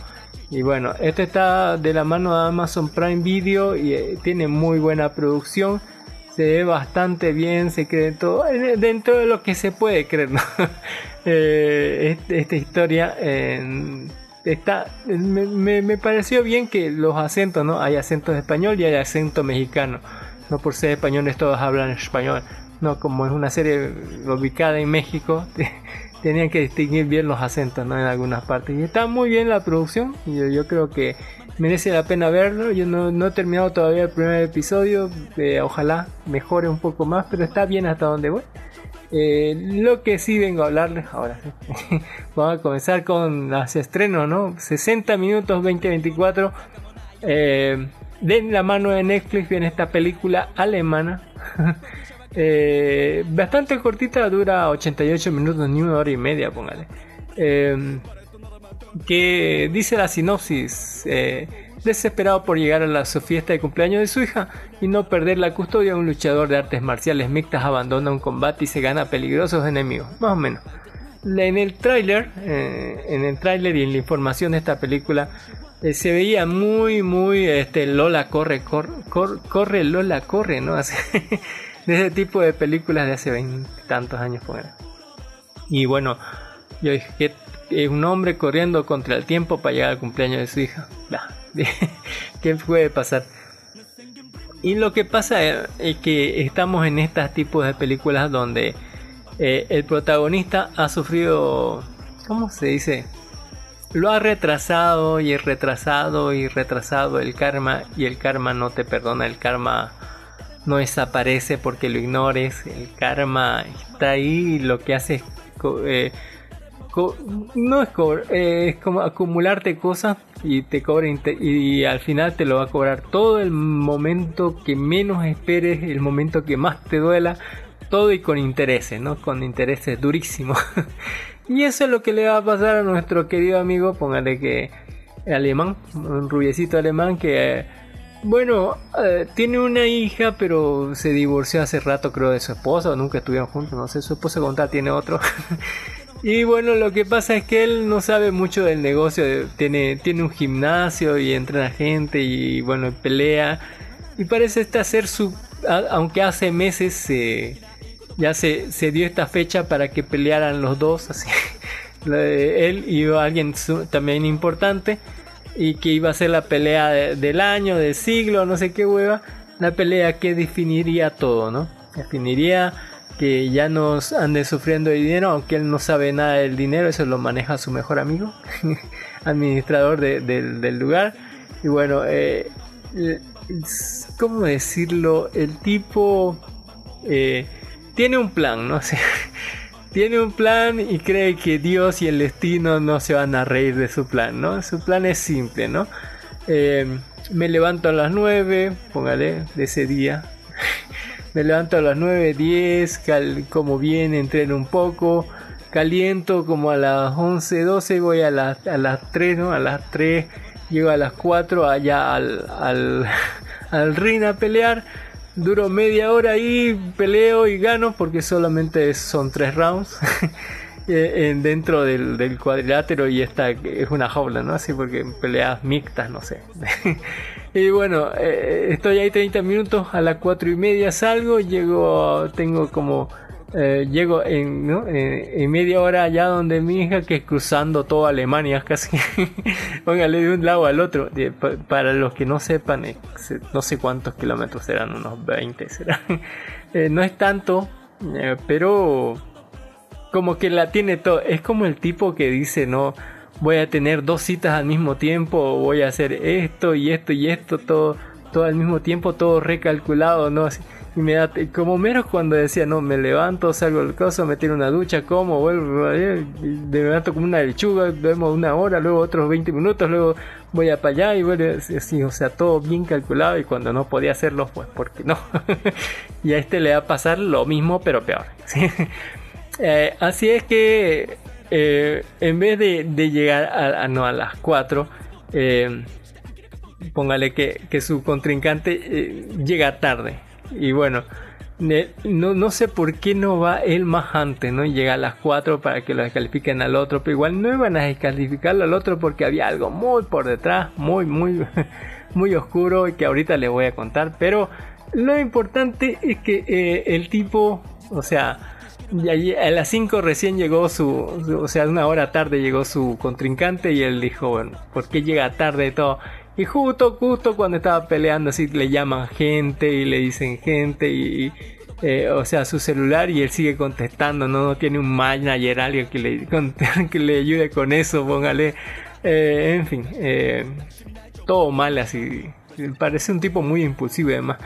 Y bueno, este está de la mano de Amazon Prime Video y eh, tiene muy buena producción. Se ve bastante bien, se cree todo, dentro de lo que se puede creer. Eh, esta historia está, me, me, pareció bien que los acentos, ¿no? Hay acentos español y hay acento mexicano no por ser españoles todos hablan español, no como es una serie ubicada en México, tenían que distinguir bien los acentos ¿no? en algunas partes. Y está muy bien la producción, yo, yo creo que merece la pena verlo. Yo no, he terminado todavía el primer episodio, eh, ojalá mejore un poco más, pero está bien hasta donde voy. Eh, lo que sí vengo a hablarles ahora, vamos a comenzar con los estrenos, ¿no? 60 minutos 2024. Eh, de la mano de Netflix viene esta película alemana. Eh, bastante cortita, dura 88 minutos, ni una hora y media, póngale. Em, que dice la sinopsis. Eh, desesperado por llegar a la su fiesta de cumpleaños de su hija y no perder la custodia, un luchador de artes marciales mixtas abandona un combate y se gana peligrosos enemigos. Más o menos. En el tráiler, eh, en el tráiler y en la información de esta película eh, se veía muy, muy este, Lola corre, corre, corre, Lola corre, ¿no? de ese tipo de películas de hace veintitantos años. Y bueno, yo dije es un hombre corriendo contra el tiempo para llegar al cumpleaños de su hija. ¿Qué puede pasar? Y lo que pasa es que estamos en estos tipos de películas donde eh, el protagonista ha sufrido, ¿cómo se dice? lo ha retrasado y retrasado y retrasado el karma y el karma no te perdona, el karma no desaparece porque lo ignores, el karma está ahí y lo que hace es... Eh, no es, eh, es como acumularte cosas y te cobra y al final te lo va a cobrar todo el momento que menos esperes, el momento que más te duela, todo y con intereses, ¿no? Con intereses durísimos. Y eso es lo que le va a pasar a nuestro querido amigo, póngale que alemán, un rubiecito alemán que, bueno, eh, tiene una hija, pero se divorció hace rato, creo, de su esposa, nunca estuvieron juntos, no sé, su esposa contar tiene otro. y bueno, lo que pasa es que él no sabe mucho del negocio, tiene, tiene un gimnasio y entrena gente y bueno, pelea. Y parece este hacer su, aunque hace meses se ya se, se dio esta fecha para que pelearan los dos, así, él y alguien también importante, y que iba a ser la pelea del año, del siglo, no sé qué hueva, la pelea que definiría todo, ¿no? Definiría que ya nos ande sufriendo de dinero, aunque él no sabe nada del dinero, eso lo maneja su mejor amigo, administrador del lugar. Y bueno, eh, ¿cómo decirlo? El tipo eh, tiene un plan, no tiene un plan y cree que Dios y el destino no se van a reír de su plan, ¿no? Su plan es simple, ¿no? Em, me levanto a las 9, póngale, de ese día. Me levanto a las 9, 10, como bien, entreno un poco. Caliento como a las 11, 12, voy a, las, a las 3, ¿no? A las 3, llego a las 4 allá al, al, al ring a pelear Duro media hora ahí, peleo y gano porque solamente son tres rounds. Eh, dentro del, cuadrilátero y esta es una jaula, ¿no? Así porque peleas mixtas, no sé. y bueno, eh, estoy ahí 30 minutos, a las 4 y media salgo, llego, tengo como eh, llego en, media hora allá donde mi hija, que es cruzando toda Alemania casi. Póngale de un lado al otro. para los que no sepan, no sé cuántos kilómetros serán, unos 20 serán. Eh, no es tanto, eh, pero como que la tiene todo. Es como el tipo que dice, no, voy a tener dos citas al mismo tiempo, voy a hacer esto y esto y esto, todo todo al mismo tiempo, todo recalculado, ¿no? Y me da, como menos cuando decía, no, me levanto, salgo del coso, me tiro una ducha, como, vuelvo, me levanto como una lechuga, vemos una hora, luego otros 20 minutos, luego voy a para allá y bueno, así, o sea, todo bien calculado y cuando no podía hacerlo, pues porque no. y a este le va a pasar lo mismo, pero peor. Eh, así es que eh, en vez de, llegar a, no, a las 4, póngale que, su contrincante llega tarde y bueno, no, no sé por qué no va él más antes, ¿no? llega a las 4 para que lo descalifiquen al otro, pero igual no iban a descalificarlo al otro porque había algo muy por detrás, muy, muy, muy oscuro y que ahorita le voy a contar. Pero lo importante es que eh, el tipo, o sea, a las 5 recién llegó su, o sea, una hora tarde llegó su contrincante y él dijo, bueno, ¿por qué llega tarde y todo? Y justo, justo cuando estaba peleando así le llaman gente y le dicen gente y, eh, o sea, su celular y él sigue contestando, no, tiene un manager, alguien que le, que le ayude con eso, póngale. Eh, en fin, eh, todo mal así. Parece un tipo muy impulsivo además.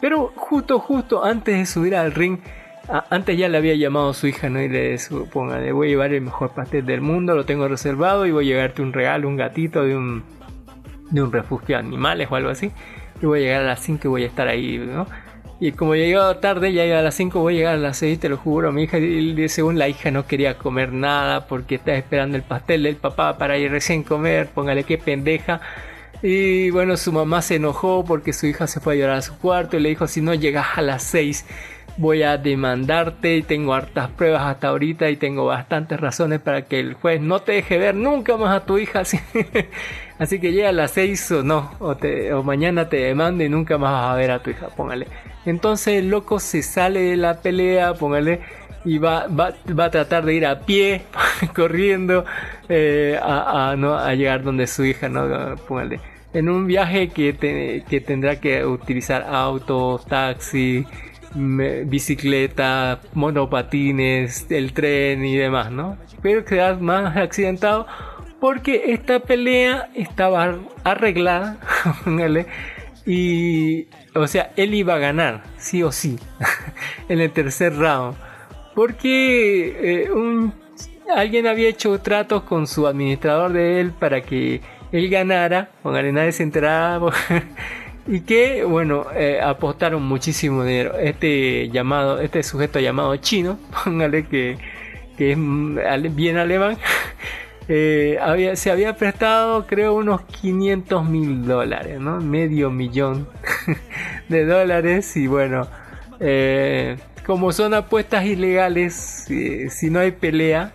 Pero justo, justo antes de subir al ring, antes ya le había llamado a su hija, ¿no? Y le dijo, póngale, voy a llevar el mejor pastel del mundo, lo tengo reservado y voy a llevarte un regalo, un gatito de un de un refugio de animales o algo así. Y voy a llegar a las 5 y voy a estar ahí, ¿no? Y como he llegado tarde, ya a las 5, voy a llegar a las 6, te lo juro. Mi hija, y según la hija, no quería comer nada porque estaba esperando el pastel del papá para ir recién comer. Póngale qué pendeja. Y bueno, su mamá se enojó porque su hija se fue a llorar a su cuarto y le dijo: Si no llegas a las 6, voy a demandarte. Y tengo hartas pruebas hasta ahorita y tengo bastantes razones para que el juez no te deje ver nunca más a tu hija. Así que llega a las 6 o no, o, mañana te demande y nunca más vas a ver a tu hija, póngale. Entonces el loco se sale de la pelea, póngale, y va, va, a tratar de ir a pie, corriendo, eh, a, no, a llegar donde su hija, ¿no? Póngale. En un viaje que, que tendrá que utilizar autos, taxi, bicicleta, monopatines, el tren y demás, ¿no? Pero quedas más accidentado porque esta pelea estaba arreglada, y, o sea, él iba a ganar, sí o sí, en el tercer round, porque eh, alguien había hecho tratos con su administrador de él para que él ganara, póngale nadie se enteraba, y que, bueno, eh, apostaron muchísimo dinero. Este llamado, este sujeto llamado chino, póngale que, que es mm, bien alemán. Eh, había, se había prestado creo unos 500 mil dólares, ¿no? Medio millón de dólares y bueno, eh, como son apuestas ilegales, si, no hay pelea,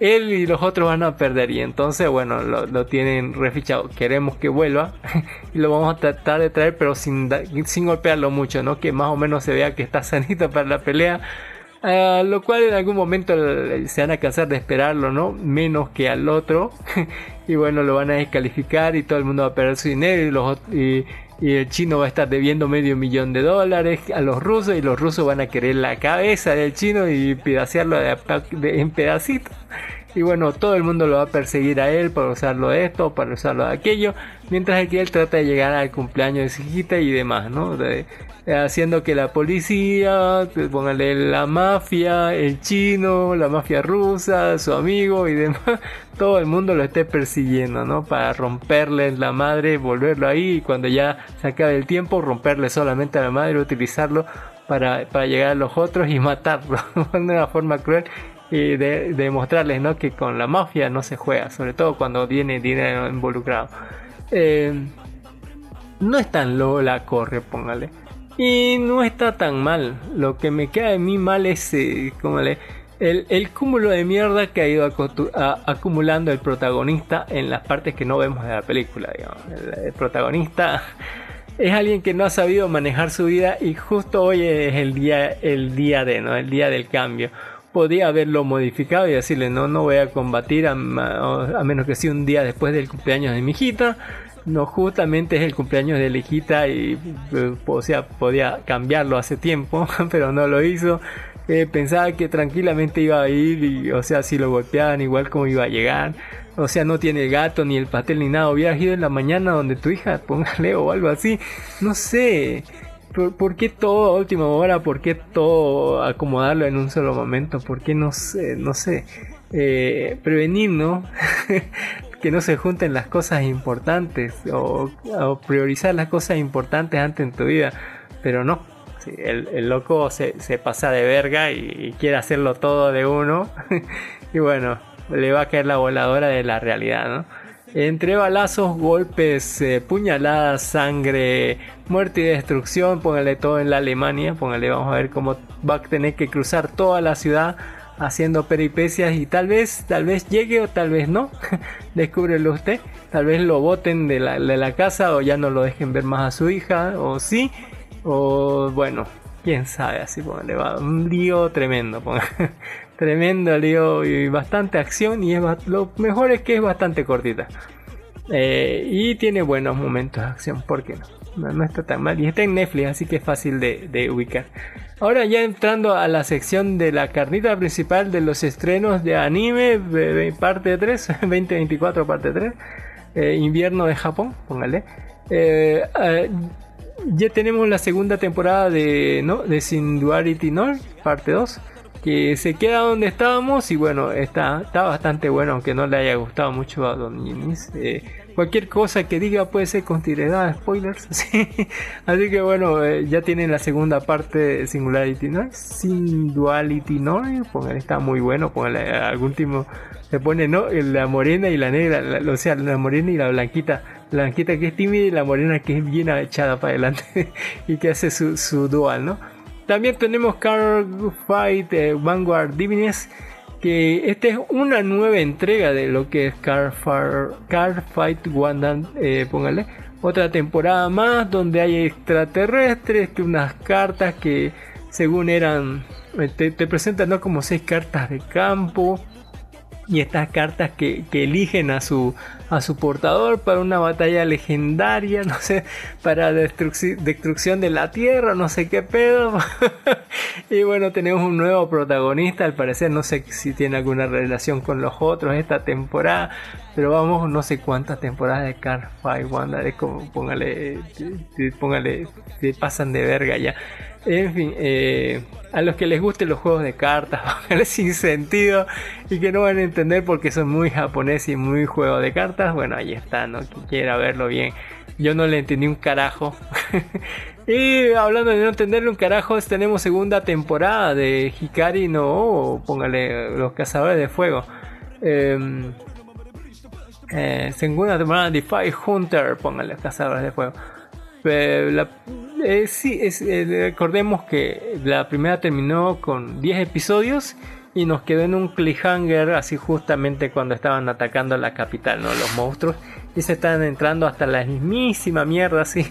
él y los otros van a perder y entonces bueno, lo, tienen refichado. Queremos que vuelva y lo vamos a tratar de traer pero sin, sin golpearlo mucho, ¿no? Que más o menos se vea que está sanito para la pelea lo cual en algún momento se van a cansar de esperarlo, ¿no? Menos que al otro. y bueno, lo van a descalificar y todo el mundo va a perder su dinero y, los, y, el chino va a estar debiendo medio millón de dólares a los rusos y los rusos van a querer la cabeza del chino y pedacearlo en pedacitos. Y bueno, todo el mundo lo va a perseguir a él para usarlo de esto, para usarlo de aquello, mientras que él trata de llegar al cumpleaños de su hijita y demás, ¿no? Haciendo que la policía, póngale la mafia, el chino, la mafia rusa, su amigo y demás, todo el mundo lo esté persiguiendo, ¿no? Para romperle la madre, volverlo ahí y cuando ya se acabe el tiempo, romperle solamente a la madre, utilizarlo para, para llegar a los otros y matarlo de una forma cruel y de, demostrarles ¿no? que con la mafia no se juega, sobre todo cuando viene dinero involucrado. Eh, no es tan loco la corre, póngale. Y no está tan mal. Lo que me queda de mí mal es eh, como el, el, cúmulo de mierda que ha ido acumulando el protagonista en las partes que no vemos de la película. El, protagonista es alguien que no ha sabido manejar su vida y justo hoy es el día, el día de, ¿no? El día del cambio. Podía haberlo modificado y decirle no, no voy a combatir a, a menos que sea un día después del cumpleaños de mi hijita no, justamente es el cumpleaños de Lejita y, eh, o sea, podía cambiarlo hace tiempo, pero no lo hizo. eh, pensaba que tranquilamente iba a ir y, o sea, si lo golpeaban igual como iba a llegar. O sea, no tiene el gato ni el pastel ni nada. Hubieras ido en la mañana donde tu hija, póngale o algo así. No sé. ¿Por, qué todo a última hora? ¿Por qué todo acomodarlo en un solo momento? ¿Por qué no sé? No sé. Eh, prevenir, ¿no? que no se junten las cosas importantes o, priorizar las cosas importantes antes en tu vida. Pero no, el, loco se, pasa de verga y, quiere hacerlo todo de uno. y bueno, le va a caer la voladora de la realidad, ¿no? Entre balazos, golpes, eh, puñaladas, sangre, muerte y destrucción, póngale todo en la Alemania, póngale, vamos a ver cómo va a tener que cruzar toda la ciudad haciendo peripecias y tal vez, tal vez llegue o tal vez no, descúbrelo usted, tal vez lo boten de la, de la casa o ya no lo dejen ver más a su hija, o sí, o bueno, quién sabe, así le va un lío tremendo, tremendo lío y bastante acción y lo mejor es que es bastante cortita. Eh, y tiene buenos momentos de acción, ¿por qué no? No? está tan mal y está en Netflix, así que es fácil de, ubicar. Ahora ya entrando a la sección de la carnita principal de los estrenos de anime, parte 3, 2024 parte 3, eh, invierno de Japón, póngale. Eh, ya tenemos la segunda temporada de, ¿no? de Singularity No, parte 2, que se queda donde estábamos y bueno, está, está bastante bueno, aunque no le haya gustado mucho a Don Yinis. Eh, cualquier cosa que diga puede ser considerada spoilers, así que bueno, eh, ya tienen la segunda parte de Singularity No, Singularity No, está muy bueno, póngale algún último, se pone ¿no? la morena y la negra, o sea, la morena y la blanquita la blanquita que es tímida y la morena que es bien echada para adelante y que hace su, dual, ¿no? También tenemos Car Fight eh, Vanguard Divines, que esta es una nueva entrega de lo que es Car, Car Fight Wanda, eh, póngale, otra temporada más donde hay extraterrestres, que unas cartas que según eran, eh, te, te presentan ¿no? como seis cartas de campo y estas cartas que, eligen a su, a su portador para una batalla legendaria, no sé, para destrucción de la tierra, no sé qué pedo. y bueno, tenemos un nuevo protagonista, al parecer, no sé si tiene alguna relación con los otros esta temporada, pero vamos, no sé cuántas temporadas de Car Wanda, de como, póngale, póngale, se pasan de verga ya. En fin, eh, a los que les gusten los juegos de cartas, sin sentido y que no van a entender porque son muy japoneses y muy juego de cartas, bueno, ahí está, ¿no? Quien quiera verlo bien. Yo no le entendí un carajo. y hablando de no entenderle un carajo, tenemos segunda temporada de Hikari no, póngale los cazadores de fuego. Em, eh, segunda temporada de Fire Hunter, póngale los cazadores de fuego. La, eh, sí, eh, recordemos que la primera terminó con 10 episodios y nos quedó en un cliffhanger así justamente cuando estaban atacando la capital, ¿no? Los monstruos y se están entrando hasta la mismísima mierda, así.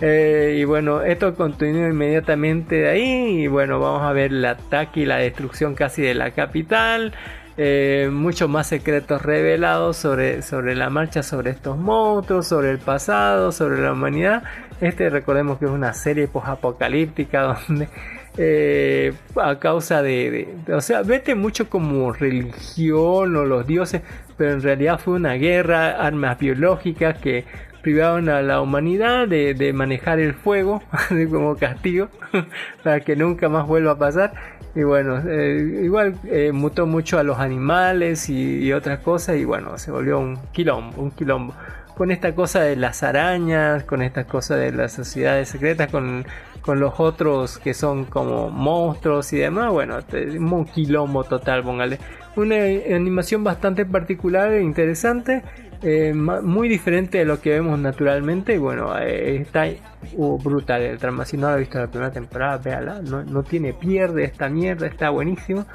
Eh, y bueno, esto continúa inmediatamente de ahí y bueno, vamos a ver el ataque y la destrucción casi de la capital. Eh, muchos más secretos revelados sobre, sobre la marcha, sobre estos monstruos, sobre el pasado, sobre la humanidad. Este recordemos que es una serie post-apocalíptica donde eh, a causa de, O sea, vete mucho como religión o los dioses, pero en realidad fue una guerra, armas biológicas que privaron a la humanidad de, manejar el fuego como castigo para que nunca más vuelva a pasar y bueno, eh, igual eh, mutó mucho a los animales y, otras cosas y bueno, se volvió un quilombo, un quilombo. Con esta cosa de las arañas, con esta cosa de las sociedades secretas, con, con los otros que son como monstruos y demás, bueno, un quilombo total, póngale. Una animación bastante particular e interesante eh, muy diferente de lo que vemos naturalmente. Bueno, eh, está uh, brutal el trama. Si no lo ha visto la primera temporada, véala. No, no, tiene pierde esta mierda, está buenísimo.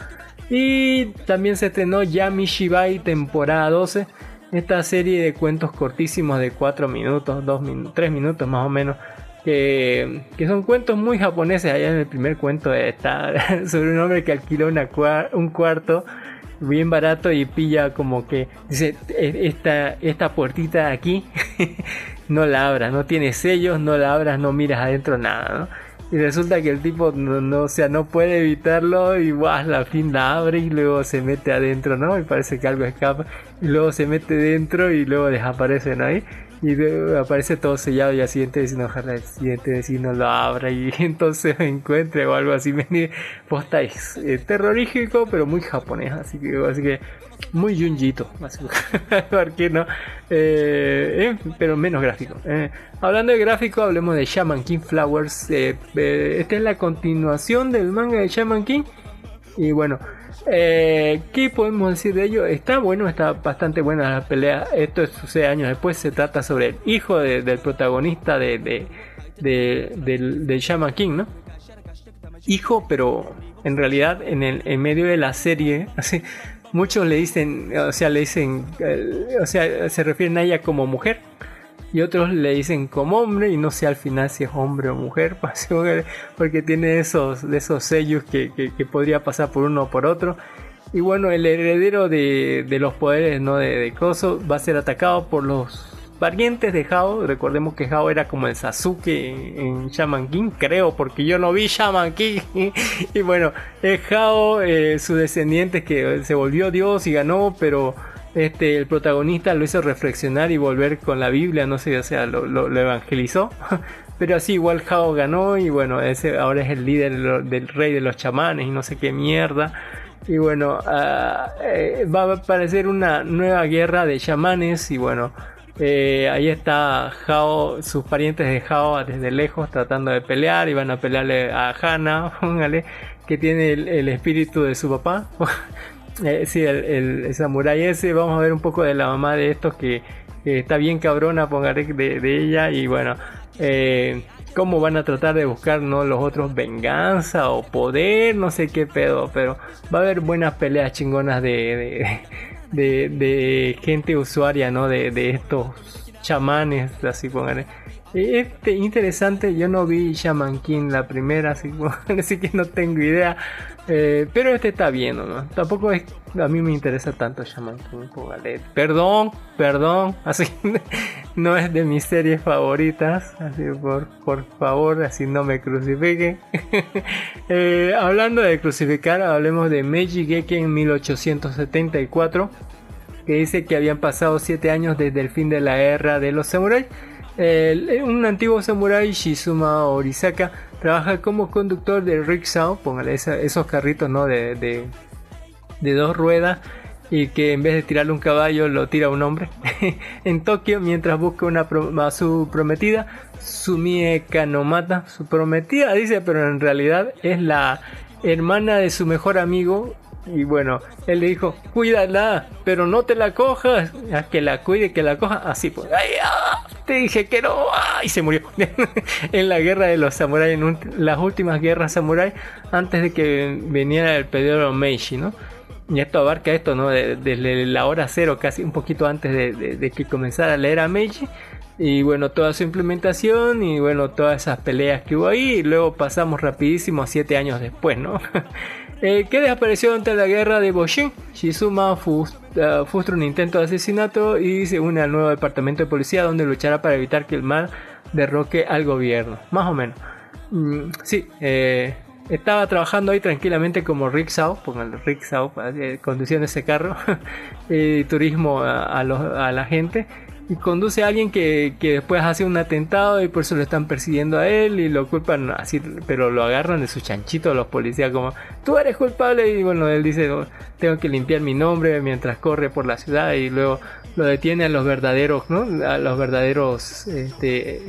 Y también se estrenó Yami Shibai temporada 12. Esta serie de cuentos cortísimos de 4 minutos, 2 3 minutos más o menos. Que, que, son cuentos muy japoneses. Allá en el primer cuento está sobre un hombre que alquiló una, un cuarto bien barato y pilla como que dice e, esta, esta puertita aquí no la abras, no tiene sellos, no la abras, no miras adentro nada, Y resulta que el tipo no, no, o sea, no puede evitarlo y la fin la abre y luego se mete adentro, ¿no? Y parece que algo escapa. Y luego se mete dentro y luego desaparecen ahí. Y luego aparece todo sellado y al siguiente vecino, ojalá el siguiente vecino lo abra y entonces encuentre o algo así. Posta es eh, terrorífico, pero muy japonés, así que, así que muy Junjito, porque no, eh, eh, pero menos gráfico. Eh. Hablando de gráfico, hablemos de Shaman King Flowers. esta es la continuación del manga de Shaman King. Y bueno, ¿qué podemos decir de ello? Está bueno, está bastante buena la pelea. Esto sucede años después. Se trata sobre el hijo del protagonista de, del, del Shaman King, ¿no? Hijo, pero en realidad en, el, en medio de la serie, así muchos le dicen, o sea, le dicen, eh, o sea, se refieren a ella como mujer. Y otros le dicen como hombre y no sé al final si es hombre o mujer, porque tiene esos, de esos sellos que, podría pasar por uno o por otro. Y bueno, el heredero de, los poderes ¿no? de, de Koso va a ser atacado por los parientes de Hao. Recordemos que Hao era como el Sasuke en, Shaman King, creo, porque yo no vi Shaman King. y bueno, es Hao, eh, su descendiente que se volvió Dios y ganó, pero este, el protagonista lo hizo reflexionar y volver con la Biblia, no sé, o sea, lo, evangelizó. Pero así igual Hao ganó y bueno, ese ahora es el líder del rey de los chamanes y no sé qué mierda. Y bueno, ah, eh, va a aparecer una nueva guerra de chamanes y bueno, eh, ahí está Jao, sus parientes de Jao desde lejos tratando de pelear y van a pelearle a Hana, póngale, que tiene el, espíritu de su papá. eh, sí, el, el, samurai ese. Vamos a ver un poco de la mamá de estos que, está bien cabrona, póngale, de, ella. Y bueno, eh, cómo van a tratar de buscar ¿no? los otros venganza o poder, no sé qué pedo, pero va a haber buenas peleas chingonas de de, gente usuaria, ¿no? De, de estos chamanes, así pongan. Este interesante, yo no vi Shaman King la primera, así, así que no tengo idea. Eh, pero este está bien, ¿no? Tampoco es, a mí me interesa tanto Shaman King. Perdón, perdón, así no es de mis series favoritas. Así por, por favor, así no me crucifiquen. Eh, hablando de crucificar, hablemos de Meiji Geki en 1874. Que dice que habían pasado 7 años desde el fin de la era de los samuráis un antiguo samurái, Shizuma Orisaka, trabaja como conductor de rickshaw, póngale esos carritos ¿no? de, de, dos ruedas y que en vez de tirarle un caballo lo tira un hombre en Tokio mientras busca una a su prometida Sumie Kanomata su prometida dice pero en realidad es la hermana de su mejor amigo y bueno, él le dijo, cuídala, pero no te la cojas, a que la cuide, que la coja, así pues, ¡Ay, ah! te dije que no, y se murió en la guerra de los samuráis, en las últimas guerras samuráis, antes de que viniera el periodo Meiji, ¿no? Y esto abarca esto, ¿no? Desde la hora cero, casi un poquito antes de, de que comenzara la era Meiji. Y bueno, toda su implementación y bueno, todas esas peleas que hubo ahí. Y luego pasamos rapidísimo a siete años después, ¿no? eh, que desapareció ante la guerra de Boshin. Shizuma uh, frustra un intento de asesinato y se une al nuevo departamento de policía donde luchará para evitar que el mal derroque al gobierno. Más o menos. Mm, sí, eh, estaba trabajando ahí tranquilamente como rickshaw, pongan rickshaw, eh, conduciendo ese carro, y turismo a, a la gente conduce a alguien que, que, después hace un atentado y por eso lo están persiguiendo a él y lo culpan así, pero lo agarran de su chanchito los policías como tú eres culpable y bueno, él dice tengo que limpiar mi nombre mientras corre por la ciudad y luego lo detiene a los verdaderos, ¿no? A los verdaderos este,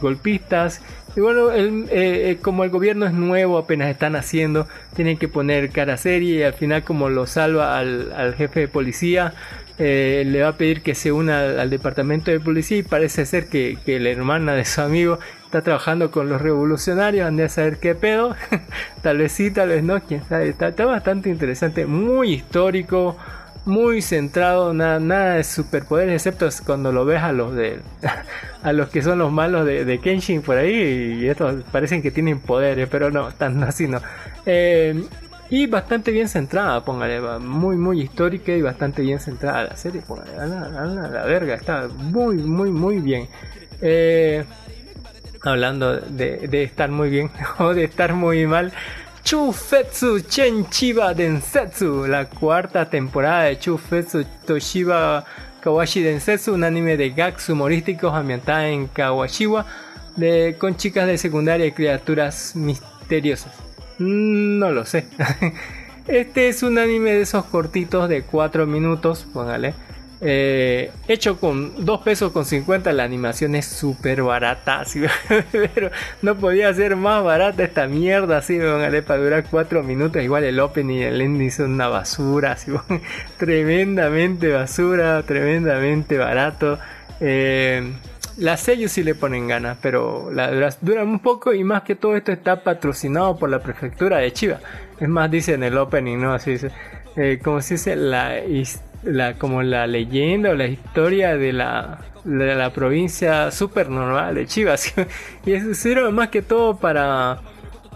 golpistas y bueno, eh, eh, como el gobierno es nuevo, apenas están haciendo, tienen que poner cara seria y al final como lo salva al, al jefe de policía, eh, le va a pedir que se una al, departamento de policía y parece ser que, la hermana de su amigo está trabajando con los revolucionarios, ande a saber qué pedo, tal vez sí, tal vez no, quién sabe, está, bastante interesante, muy histórico, muy centrado, nada, nada de superpoderes, excepto cuando lo ves a los de a los que son los malos de, Kenshin por ahí, y estos parecen que tienen poderes, pero no, tan así no. Eh, y bastante bien centrada, póngale, muy, muy histórica y bastante bien centrada la serie, póngale, a la, verga, está muy, muy, muy bien. Eh, hablando de, de estar muy bien o de estar muy mal. Chufetsu Chenchiba Densetsu, la cuarta temporada de Chufetsu Toshiba Kawashi Densetsu, un anime de gags humorísticos ambientada en Kawashiwa, con chicas de secundaria y criaturas misteriosas. Mm, No lo sé. Este es un anime de esos cortitos de 4 minutos, póngale. eh, hecho con 2 pesos con 50, la animación es súper barata, pero no podía ser más barata esta mierda, así, para durar 4 minutos. Igual el opening y el ending son una basura, tremendamente basura, tremendamente barato. Eh, las sellos sí le ponen ganas, pero la dura- duran un poco y más que todo esto está patrocinado por la prefectura de Chiva. Es más, dice en el opening, ¿no? Así dice, eh, como se dice, la, la, como la leyenda o la historia de la, de la provincia super normal de Chiva. así. Y eso sirve más que todo para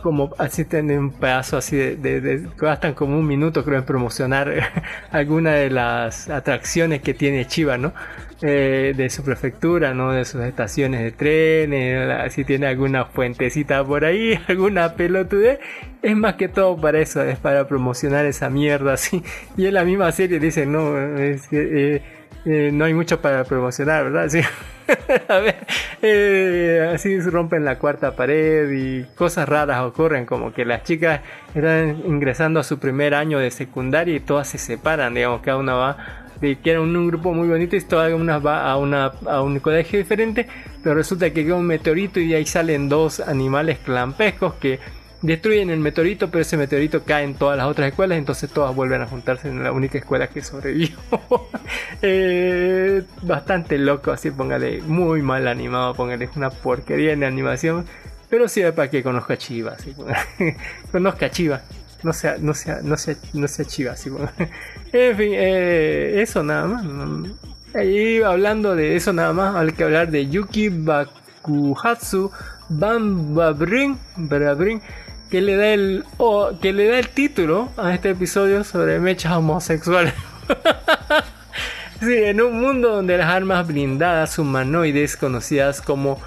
como así tienen un pedazo así de, de- de- gastan como un minuto creo en promocionar alguna de las atracciones que tiene Chiva, ¿no? Eh, de su prefectura, ¿no? De sus estaciones de trenes, la- si tiene alguna fuentecita por ahí, alguna pelotudez, es más que todo para eso, es para promocionar esa mierda, así. Y en la misma serie dicen, no, es eh, eh, no hay mucho para promocionar, ¿verdad? Sí. A ver, eh, así rompen la cuarta pared y cosas raras ocurren, como que las chicas están ingresando a su primer año de secundaria y todas se separan, digamos, cada una va de que era un, grupo muy bonito y todas una va a, una, a un colegio diferente, pero resulta que queda un meteorito y ahí salen dos animales clampescos que destruyen el meteorito, pero ese meteorito cae en todas las otras escuelas, entonces todas vuelven a juntarse en la única escuela que sobrevivió. Eh, bastante loco, así póngale, muy mal animado, póngale una porquería en animación, pero sirve para que conozca a Chiva, conozca a Chiva. No sea, no sea, no sea, no sea chiva, así. En fin, eh, eso nada más. hablando de eso nada más, hay que hablar de Yuki Bakuhatsu Bambabrin, Brabrin, que le da el que le da el título a este episodio sobre mechas homosexuales. Sí, en un mundo donde las armas blindadas humanoides conocidas como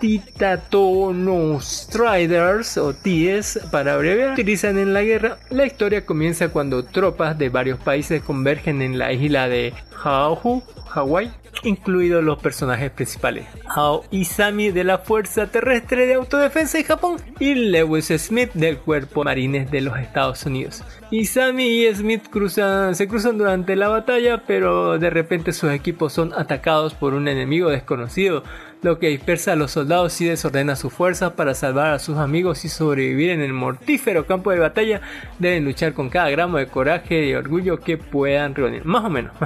Titatono-Striders o TIES para abreviar utilizan en la guerra, la historia comienza cuando tropas de varios países convergen en la isla de Hauhu, Hawái, incluidos los personajes principales Hao Isami de la Fuerza Terrestre de Autodefensa de Japón y Lewis Smith del Cuerpo Marines de los Estados Unidos. Isami y Smith cruzan, se cruzan durante la batalla, pero de repente sus equipos son atacados por un enemigo desconocido, lo que dispersa a los soldados y desordena sus fuerzas para salvar a sus amigos y sobrevivir en el mortífero campo de batalla. Deben luchar con cada gramo de coraje y orgullo que puedan reunir. Más o menos.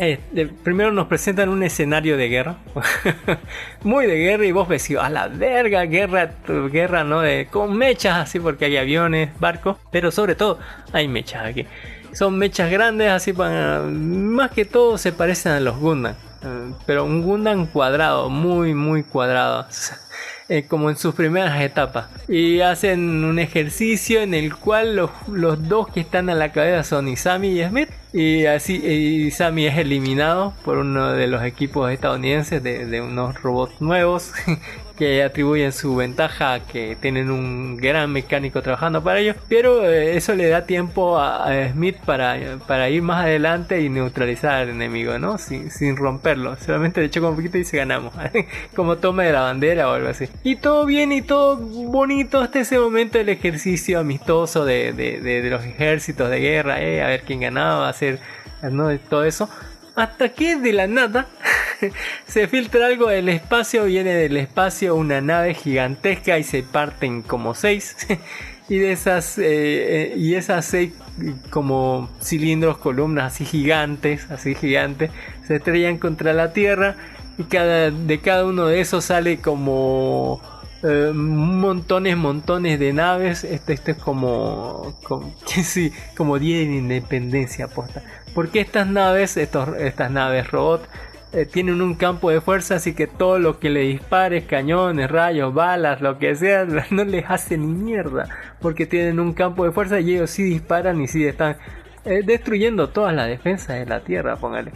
Eh, primero nos presentan un escenario de guerra. Muy de guerra y vos ves, a la verga, guerra, guerra, ¿no? De, con mechas así porque hay aviones, barcos, pero sobre todo hay mechas aquí. Son mechas grandes, así para... Más que todo se parecen a los Gundam. eh, Pero un Gundam cuadrado, muy, muy cuadrado. eh, como en sus primeras etapas. Y hacen un ejercicio en el cual los, los dos que están a la cabeza son Isami y Smith. Y así y Isami es eliminado por uno de los equipos estadounidenses de, de unos robots nuevos que atribuyen su ventaja a que tienen un gran mecánico trabajando para ellos. Pero eh, eso le da tiempo a, a Smith para, para ir más adelante y neutralizar al enemigo, ¿no? Sin, sin romperlo. Solamente le choca un poquito y se ganamos. Como toma de la bandera o algo así. Y todo bien y todo bonito hasta ese momento del ejercicio amistoso de, de- de- de los ejércitos de guerra, eh, a ver quién ganaba, hacer ¿no? todo eso. Hasta que de la nada se filtra algo del espacio, viene del espacio una nave gigantesca y se parten como seis. y de esas, eh, eh, y esas seis como cilindros, columnas así gigantes, así gigantes, se estrellan contra la Tierra y cada, de cada uno de esos sale como eh, montones, montones de naves. Este, este es como, como, sí, como día de independencia posta. Porque estas naves, estos, estas naves robot, eh, tienen un campo de fuerza, así que todo lo que le dispares, cañones, rayos, balas, lo que sea, no les hace ni mierda. Porque tienen un campo de fuerza y ellos sí disparan y sí están eh, destruyendo todas las defensas de la Tierra, póngale.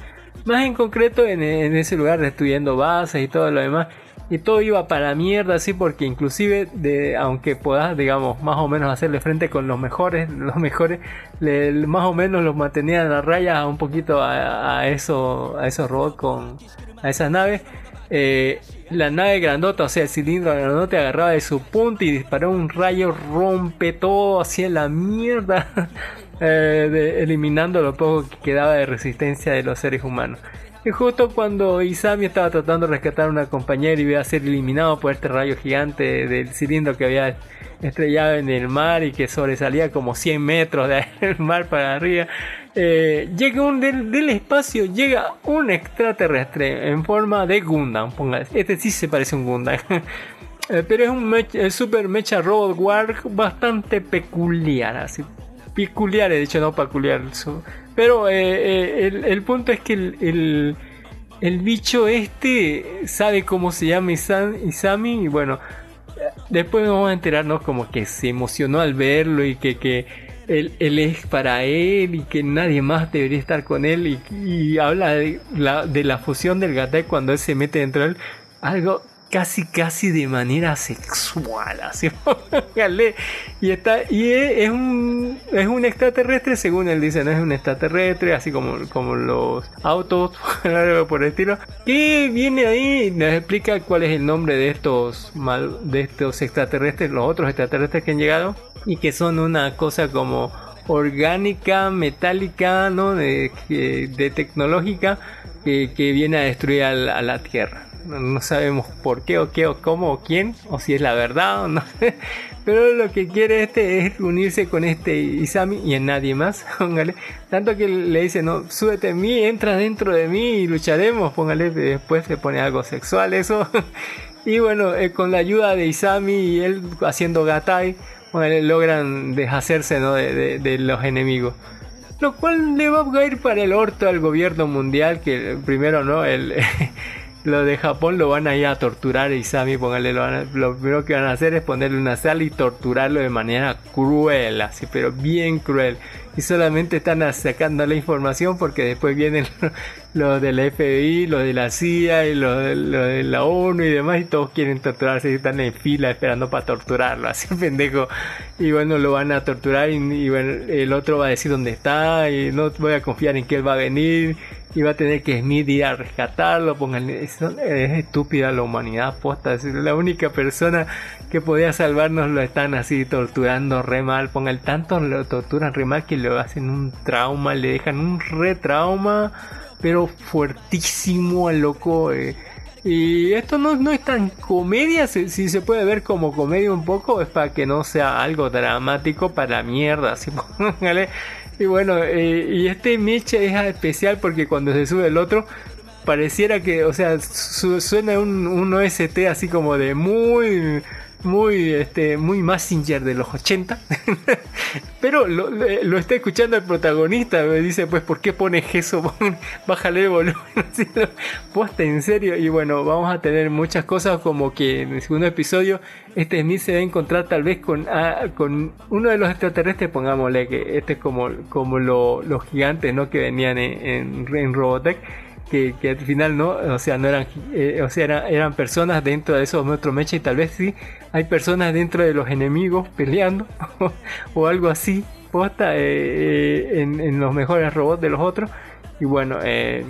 Más en concreto en, en ese lugar destruyendo bases y todo lo demás. Y todo iba para mierda así porque inclusive de aunque puedas digamos más o menos hacerle frente con los mejores los mejores le- más o menos los mantenían a raya un poquito a, eso a esos robots con a esas naves eh, la nave grandota, o sea, el cilindro grandote agarraba de su punta y disparó un rayo, rompe todo hacia la mierda, eh, eliminando lo poco que quedaba de resistencia de los seres humanos. Y justo cuando Isami estaba tratando de rescatar a una compañera y iba a ser eliminado por este rayo gigante del cilindro que había estrellado en el mar y que sobresalía como 100 metros del mar para arriba, eh, llega un del, del espacio, llega un extraterrestre en forma de Gundam. póngale. Este sí se parece a un Gundam. Eh, pero es un mech- eh, super mecha robot war bastante peculiar, así. Peculiar, he dicho, no peculiar. Pero eh, eh, el, el punto es que el, el- bicho este sabe cómo se llama Isami y bueno, después vamos a enterarnos como que se emocionó al verlo y que, que él, él es para él y que nadie más debería estar con él y, y habla de la, de la fusión del Gatai cuando él se mete dentro de él, algo casi casi de manera sexual así y está y es, un es un extraterrestre según él dice no es un extraterrestre así como como los autos por el estilo que viene ahí nos explica cuál es el nombre de estos mal, de estos extraterrestres los otros extraterrestres que han llegado y que son una cosa como orgánica metálica no de, de tecnológica que, que viene a destruir a la tierra no, sabemos por qué o qué o cómo o quién o si es la verdad o no sé. Pero lo que quiere este es unirse con este Isami y en nadie más, póngale. Tanto que le dice, no, súbete en mí, entra dentro de mí y lucharemos, póngale. Después se pone algo sexual eso. Y bueno, eh, con la ayuda de Isami y él haciendo gatai, logran deshacerse ¿no? de los enemigos. Lo cual le va a ir para el orto al gobierno mundial, que primero no, el, lo de Japón lo van a ir a torturar Isami, póngale, lo, lo primero que van a hacer es ponerle una sal y torturarlo de manera cruel, así, pero bien cruel. Y solamente están sacando la información porque después vienen los de la FBI, los de la CIA y los de, los de la ONU y demás y todos quieren torturarse y están en fila esperando para torturarlo, así pendejo. Y bueno, lo van a torturar y, y bueno, el otro va a decir dónde está y no voy a confiar en que él va a venir y va a tener que Smith ir a rescatarlo. Pónganle, es, es estúpida la humanidad posta. Es la única persona que podía salvarnos lo están así torturando re mal. Pongan tanto lo torturan re mal que le hacen un trauma, le dejan un re trauma, pero fuertísimo al loco. eh. Y esto no, no es tan comedia, si, se puede ver como comedia un poco, es para que no sea algo dramático para mierda, así póngale. Y bueno, eh, y este Meche es especial porque cuando se sube el otro, pareciera que, o sea, su- suena un, un OST así como de muy, muy, este, muy Massinger de los 80. Pero lo, lo está escuchando el protagonista, me dice, pues, ¿por qué pones eso? Bájale el volumen. Posta, en serio. Y bueno, vamos a tener muchas cosas como que en el segundo episodio, este Smith se va a encontrar tal vez con, ah, con uno de los extraterrestres, pongámosle que este es como, como lo- los gigantes, ¿no? Que venían en, en, en Robotech que, que al final no, o sea, no eran, eh, o sea, era- eran personas dentro de esos monstruos mecha y tal vez sí hay personas dentro de los enemigos peleando o algo así, posta, eh, eh, en, en los mejores robots de los otros. Y bueno, eh,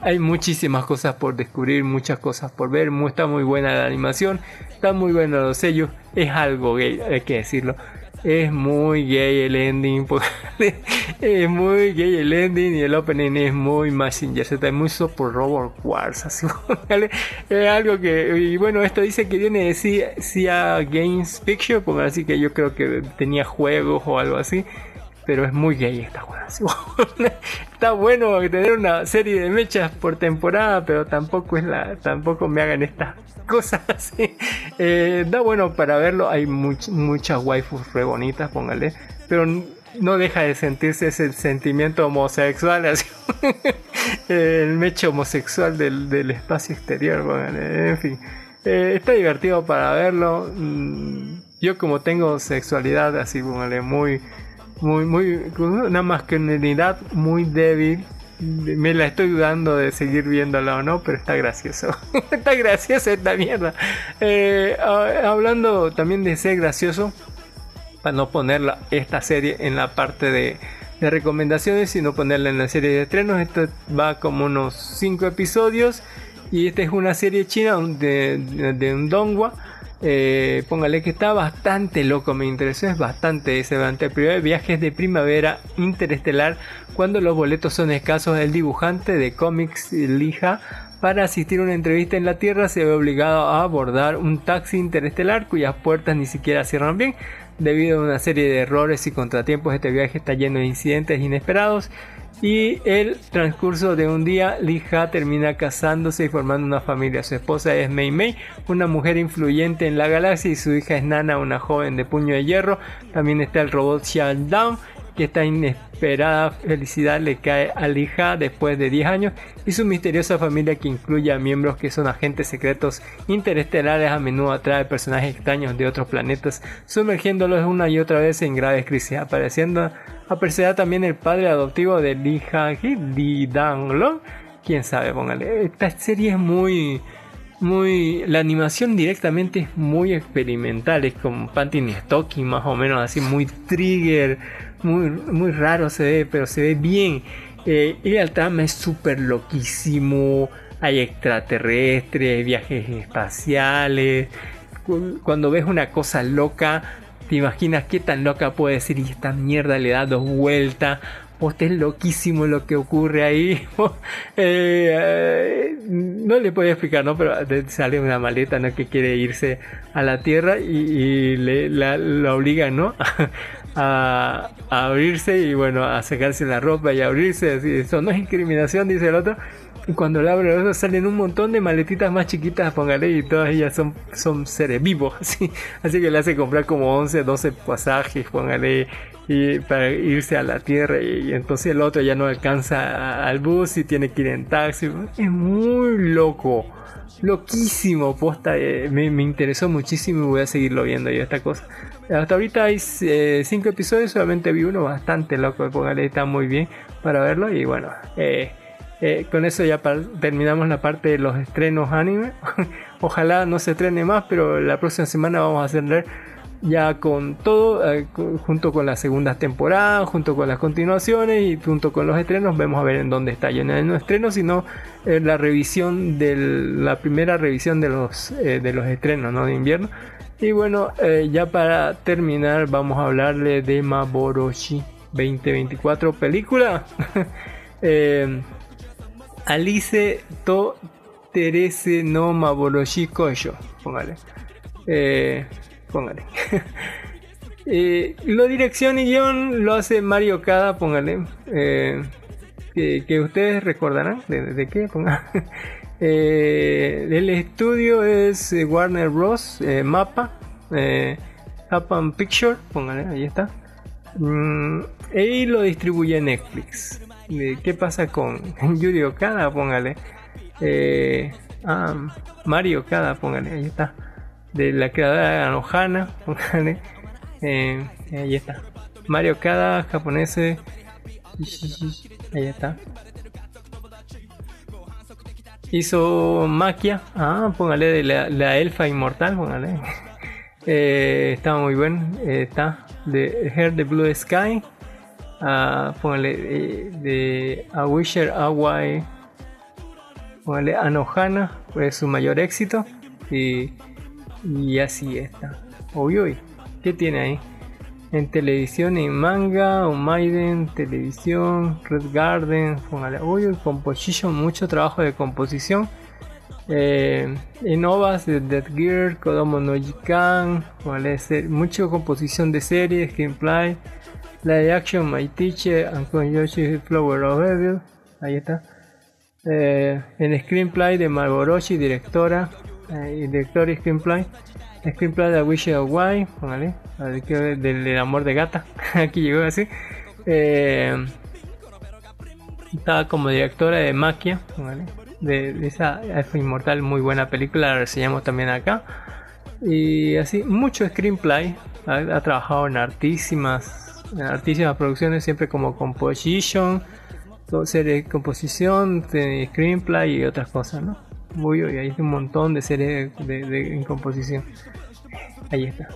hay muchísimas cosas por descubrir, muchas cosas por ver. Está muy buena la animación, está muy buena los sellos. Es algo gay, hay que decirlo. Es muy gay el ending, porque es muy gay el ending y el opening es muy Massinger Z, es muy Super Robot Wars, así, es algo que, y bueno, esto dice que viene de Cia, Cia Games Picture, porque así que yo creo que tenía juegos o algo así, pero es muy gay esta juega. así, Está bueno tener una serie de mechas por temporada, pero tampoco es la, tampoco me hagan estas cosas así. Eh, da bueno para verlo, hay much- muchas waifus re bonitas, póngale, pero no deja de sentirse ese sentimiento homosexual, así. el mecho homosexual del, del espacio exterior, póngale, en fin. Eh, está divertido para verlo. mm, Yo como tengo sexualidad así, póngale, muy muy, muy, una masculinidad muy débil, me la estoy dudando de seguir viéndola o no, pero está gracioso. está gracioso esta mierda. Eh, hablando también de ser gracioso, para no poner esta serie en la parte de, recomendaciones, sino ponerla en la serie de estrenos. Esto va como unos 5 episodios. Y esta es una serie china de, de, un dongua. Eh, póngale que está bastante loco, me interesó, es bastante ese durante primer viajes de primavera interestelar cuando los boletos son escasos. El dibujante de cómics Lija para asistir a una entrevista en la Tierra se ve obligado a abordar un taxi interestelar cuyas puertas ni siquiera cierran bien. Debido a una serie de errores y contratiempos, este viaje está lleno de incidentes inesperados y el transcurso de un día, Lija termina casándose y formando una familia. Su esposa es Mei Mei, una mujer influyente en la galaxia, y su hija es Nana, una joven de puño de hierro. También está el robot Down que esta inesperada felicidad le cae a Lija después de 10 años y su misteriosa familia que incluye a miembros que son agentes secretos interestelares a menudo atrae personajes extraños de otros planetas sumergiéndolos una y otra vez en graves crisis apareciendo aparecerá también el padre adoptivo de Lija Di Danglo quién sabe póngale esta serie es muy muy la animación directamente es muy experimental es como Panty Stocking más o menos así muy trigger muy, muy raro se ve, pero se ve bien. Eh, y el trama es súper loquísimo. Hay extraterrestres, viajes espaciales. Cuando ves una cosa loca, te imaginas qué tan loca puede ser y esta mierda le da dos vueltas. O es loquísimo lo que ocurre ahí. Eh, no le puedo explicar, ¿no? Pero sale una maleta, ¿no? Que quiere irse a la Tierra y, le, la, la obliga, ¿no? a, abrirse y bueno, a sacarse la ropa y abrirse. Así, eso no es discriminación, dice el otro. Y cuando le abre los salen un montón de maletitas más chiquitas, póngale, y todas ellas son, son seres vivos. Así, así que le hace comprar como 11, 12 pasajes, póngale, y para irse a la tierra. Y, entonces el otro ya no alcanza al bus y tiene que ir en taxi. Es muy loco loquísimo, posta, eh, me, interesó muchísimo y voy a seguirlo viendo yo esta cosa. Hasta ahorita hay 5 eh, episodios, solamente vi uno bastante loco, póngale, está muy bien para verlo y bueno, eh, con eso ya terminamos la parte de los estrenos anime. Ojalá no se estrene más, pero la próxima semana vamos a hacer ya con todo, eh, junto con la segunda temporada, junto con las continuaciones y junto con los estrenos, vemos a ver en dónde está. Ya no en estreno, sino en la revisión de la primera revisión de los, eh, de los estrenos ¿no? de invierno. Y bueno, eh, ya para terminar, vamos a hablarle de Maboroshi 2024 película. Alice to Terese no Maboroshi Koyo, póngale. Póngale. eh, la dirección y guion lo hace Mario Kada, póngale. Eh, que, ustedes recordarán de, qué, eh, el estudio es eh, Warner Bros. Mapa. Japan Picture, póngale, ahí está. Mm, y lo distribuye Netflix. ¿Qué pasa con Yuri Okada? Póngale. Ah, Mario Kada, póngale, ahí está de la creadora Anohana. Eh, ahí está. Mario Kada, japonés. Ahí está. Hizo Maquia. Ah, póngale de la, elfa inmortal. Póngale. Eh, muy bueno. Eh, está de Hair the Blue Sky. Ah, póngale eh, de A Wisher Away. Póngale Anohana. Fue su mayor éxito. Y y así está. Uy, uy, ¿qué tiene ahí? En televisión, en manga, Maiden, televisión, Red Garden, uy, composition, mucho trabajo de composición. Eh, en OVAs de Dead Gear, Kodomo no Jikan, mucha composición de series, screenplay, live action, My Teacher, Uncle Yoshi, Flower of Evil, ahí está. Eh, en screenplay de Marboroshi, directora, eh, director screenplay. Screenplay de Wish Why, póngale, del, amor de gata. Aquí llegó así. Eh, estaba como directora de Maquia, de, esa Inmortal, muy buena película, la reseñamos también acá. Y así, mucho screenplay. Ha, trabajado en artísimas, en artísimas producciones, siempre como composition. serie de composición, de screenplay y otras cosas, ¿no? Uy, uy, hay un montón de series de, en composición. Ahí está.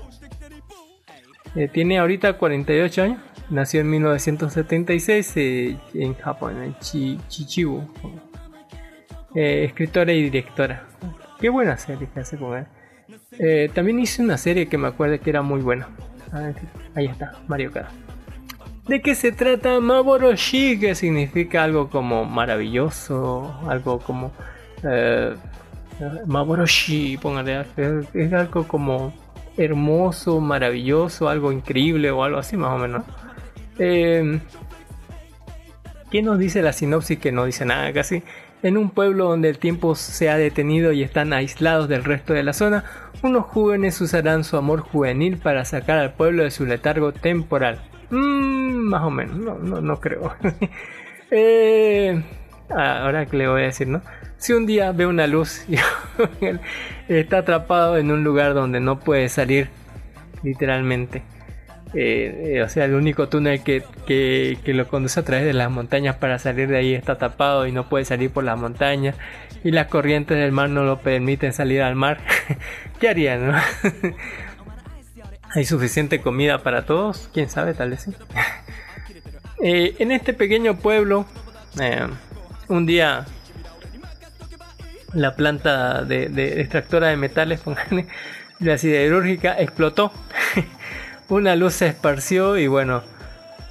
Eh, tiene ahorita 48 años. Nació en 1976 eh, en Japón, en Chi- Chichibu. Eh, escritora y directora. Qué buena serie que hace con él. Eh, también hice una serie que me acuerdo que era muy buena. A ver, Ahí está, Mario Kart. ¿De qué se trata Maboroshi? Que significa algo como maravilloso, algo como... eh, Maboroshi, póngale, es, algo como hermoso, maravilloso, algo increíble o algo así más o menos. Eh, ¿Qué nos dice la sinopsis? Que no dice nada casi. En un pueblo donde el tiempo se ha detenido y están aislados del resto de la zona, unos jóvenes usarán su amor juvenil para sacar al pueblo de su letargo temporal. Mm, más o menos, no, no, no creo. Eh, ah, ahora que le voy a decir, ¿no? Si un día ve una luz y está atrapado en un lugar donde no puede salir, literalmente. Eh, eh, o sea, el único túnel que, que, lo conduce a través de las montañas para salir de ahí está tapado y no puede salir por las montañas. Y las corrientes del mar no lo permiten salir al mar. ¿Qué harían? no? ¿Hay suficiente comida para todos? ¿Quién sabe? Tal vez sí. Eh, en este pequeño pueblo, un día la planta de, extractora de metales, póngale, la siderúrgica, explotó. Una luz se esparció y bueno,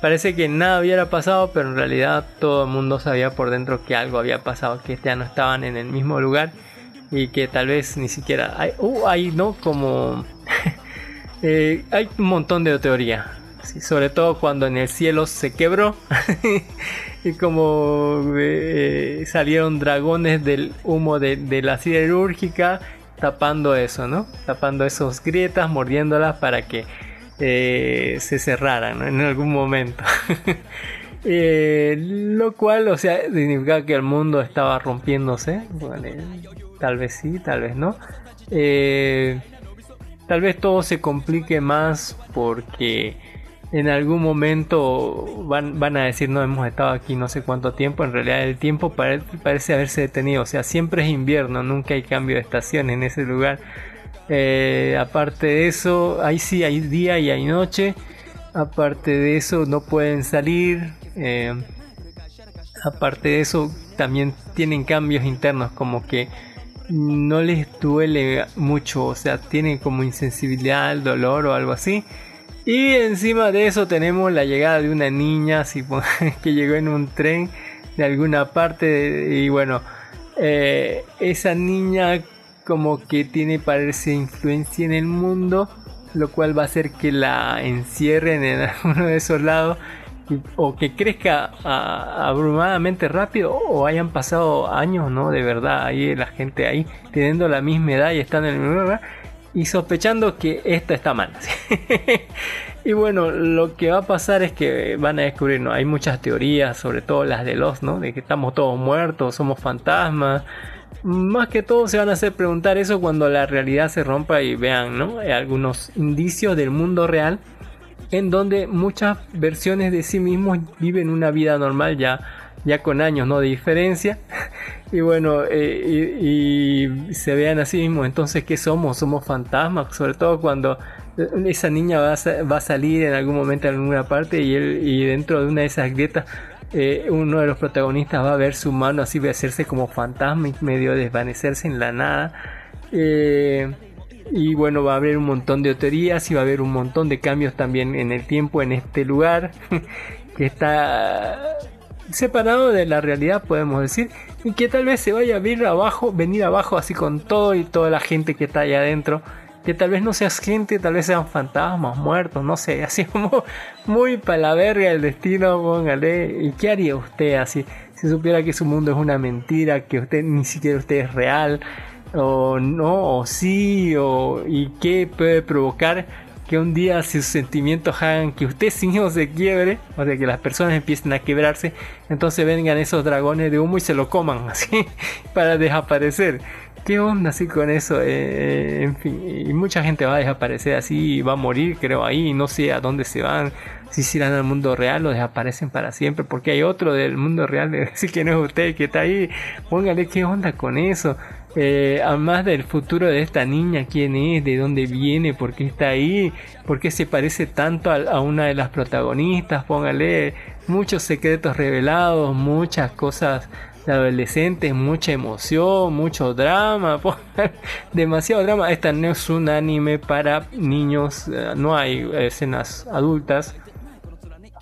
parece que nada hubiera pasado, pero en realidad todo el mundo sabía por dentro que algo había pasado, que ya no estaban en el mismo lugar y que tal vez ni siquiera hay, uh, hay no como eh, hay un montón de teoría. Sobre todo cuando en el cielo se quebró y como eh, salieron dragones del humo de, de la siderúrgica tapando eso no tapando esas grietas mordiéndolas para que eh, se cerraran ¿no? en algún momento Eh, lo cual, o sea, significa que el mundo estaba rompiéndose. Eh, tal vez sí, tal vez no. Tal vez todo se complique más porque en algún momento van, van a decir no hemos estado aquí no sé cuánto tiempo. En realidad el tiempo pare- parece haberse detenido. O sea, siempre es invierno, nunca hay cambio de estación en ese lugar. Eh, aparte de eso, ahí sí hay día y hay noche. Aparte de eso, no pueden salir. eh, aparte de eso, también tienen cambios internos, como que no les duele mucho, o sea, tienen como insensibilidad al dolor o algo así. Y encima de eso tenemos la llegada de una niña que llegó en un tren de alguna parte y bueno, eh, esa niña como que tiene parece influencia en el mundo, lo cual va a hacer que la encierren en alguno de esos lados o que crezca abrumadamente rápido o hayan pasado años, ¿no? De verdad, ahí la gente ahí teniendo la misma edad y están en el mismo lugar y sospechando que esta está mal. y bueno, lo que va a pasar es que van a descubrir, ¿no? Hay muchas teorías, sobre todo las de los, ¿no? De que estamos todos muertos, somos fantasmas. Más que todo se van a hacer preguntar eso cuando la realidad se rompa y vean, ¿no? Eh, Algunos indicios del mundo real en donde muchas versiones de sí mismos viven una vida normal ya, ya con años ¿no? de diferencia. Y bueno, eh, y, se vean a sí mismos. Entonces, ¿qué somos? Somos fantasmas, sobre todo cuando esa niña va a, va a salir en algún momento en alguna parte y, él, y dentro de una de esas grietas eh, uno de los protagonistas va a ver su mano así, va a hacerse como fantasma y medio desvanecerse en la nada. Eh, y bueno, va a haber un montón de teorías y va a haber un montón de cambios también en el tiempo en este lugar que está separado de la realidad, podemos decir, y que tal vez se vaya a ver abajo, venir abajo así con todo y toda la gente que está allá adentro. Que tal vez no seas gente, tal vez sean fantasmas, muertos, no sé, así como muy para la verga el destino, póngale. ¿Y qué haría usted así? Si supiera que su mundo es una mentira, que usted ni siquiera usted es real, o no, o sí, o y qué puede provocar que un día sus sentimientos hagan que usted mismo se quiebre, o sea que las personas empiecen a quebrarse, entonces vengan esos dragones de humo y se lo coman así para desaparecer. ¿Qué onda así con eso? Eh, en fin, y mucha gente va a desaparecer así, va a morir, creo, ahí, no sé a dónde se van, si se irán al mundo real o desaparecen para siempre, porque hay otro del mundo real, decir que no es usted que está ahí, póngale qué onda con eso. Eh, además del futuro de esta niña, quién es, de dónde viene, por qué está ahí, por qué se parece tanto a, a una de las protagonistas, póngale muchos secretos revelados, muchas cosas de adolescentes, mucha emoción, mucho drama, demasiado drama. Esta no es un anime para niños, eh, no hay escenas adultas.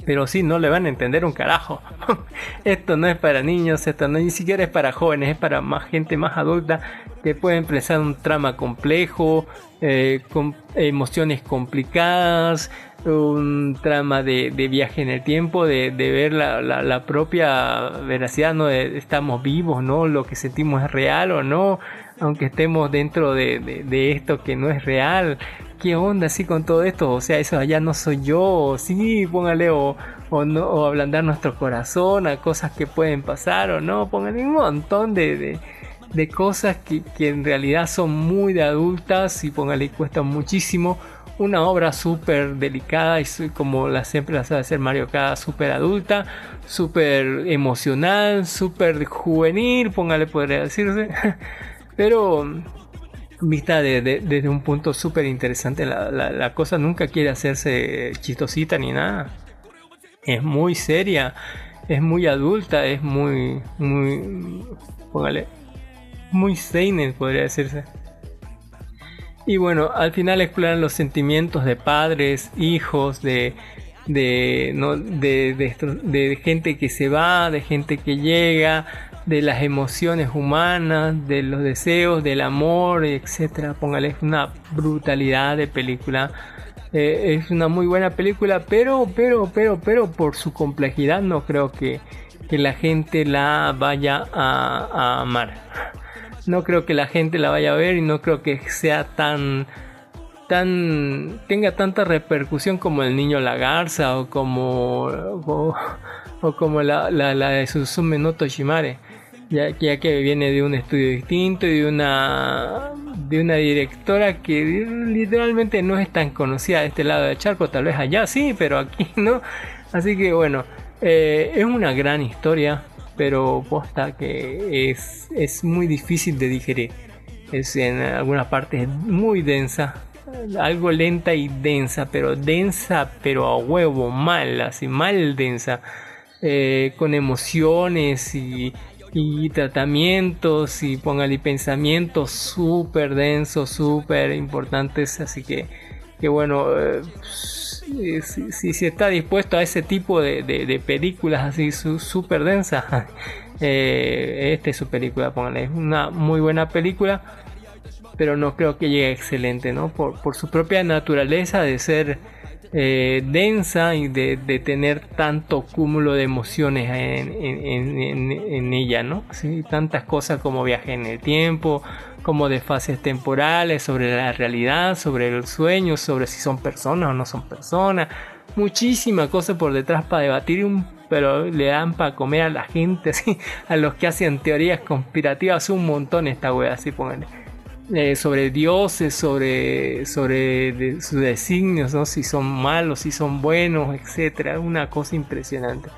Pero sí, no le van a entender un carajo. esto no es para niños, esto no ni siquiera es para jóvenes, es para más gente más adulta que puede empezar un trama complejo, eh, con emociones complicadas, un trama de, viaje en el tiempo, de, ver la, propia veracidad, ¿no? De, estamos vivos, ¿no? Lo que sentimos es real o no, aunque estemos dentro de, esto que no es real. ¿Qué onda así con todo esto? O sea, eso allá no soy yo, sí, póngale o, o, no, o ablandar nuestro corazón a cosas que pueden pasar o no, póngale un montón de, de cosas que, que, en realidad son muy de adultas y póngale cuesta muchísimo una obra súper delicada y como la siempre la sabe hacer Mario Kada, súper adulta, súper emocional, súper juvenil, póngale podría decirse, pero vista desde un punto súper interesante, la, cosa nunca quiere hacerse chistosita ni nada, es muy seria, es muy adulta, es muy, muy, póngale, muy seinen podría decirse. Y bueno, al final exploran los sentimientos de padres, hijos, de, de, ¿no? de, de, gente que se va, de gente que llega, de las emociones humanas, de los deseos, del amor, etcétera. Póngale una brutalidad de película. Eh, es una muy buena película, pero, pero, pero, pero por su complejidad no creo que, que la gente la vaya a, amar no creo que la gente la vaya a ver y no creo que sea tan tan tenga tanta repercusión como el niño la garza o como o, como la, la, la, de Suzume no Toshimare ya, que viene de un estudio distinto y de una de una directora que literalmente no es tan conocida de este lado del charco tal vez allá sí pero aquí no así que bueno eh, es una gran historia pero posta que es, es muy difícil de digerir. Es en algunas partes muy densa, algo lenta y densa, pero densa, pero a huevo, mal, así mal densa, eh, con emociones y, y tratamientos y póngale pensamientos súper densos, súper importantes, así que, que bueno, eh, si, si, está dispuesto a ese tipo de, películas así súper densas, eh, esta es su película, pónganle, es una muy buena película, pero no creo que llegue excelente, ¿no? Por, por su propia naturaleza de ser eh, densa y de, tener tanto cúmulo de emociones en, ella, ¿no? ¿Sí? Tantas cosas como viaje en el tiempo, como de fases temporales, sobre la realidad, sobre el sueño, sobre si son personas o no son personas. Muchísima cosa por detrás para debatir, pero le dan para comer a la gente, a los que hacen teorías conspirativas, un montón esta wea, así pónganle. Eh, sobre dioses, sobre, sobre sus designios, ¿no? si son malos, si son buenos, etcétera, una cosa impresionante.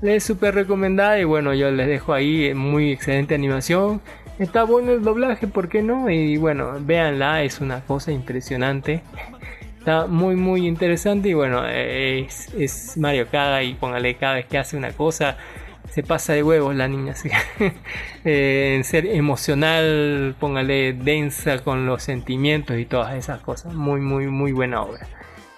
Les súper recomendada y bueno, yo les dejo ahí muy excelente animación. Está bueno el doblaje, ¿por qué no? Y bueno, véanla, es una cosa impresionante. Está muy muy interesante y bueno, es, es Mario Kada y póngale cada vez que hace una cosa se pasa de huevos la niña, así eh, en ser emocional, póngale densa con los sentimientos y todas esas cosas. Muy, muy, muy buena obra.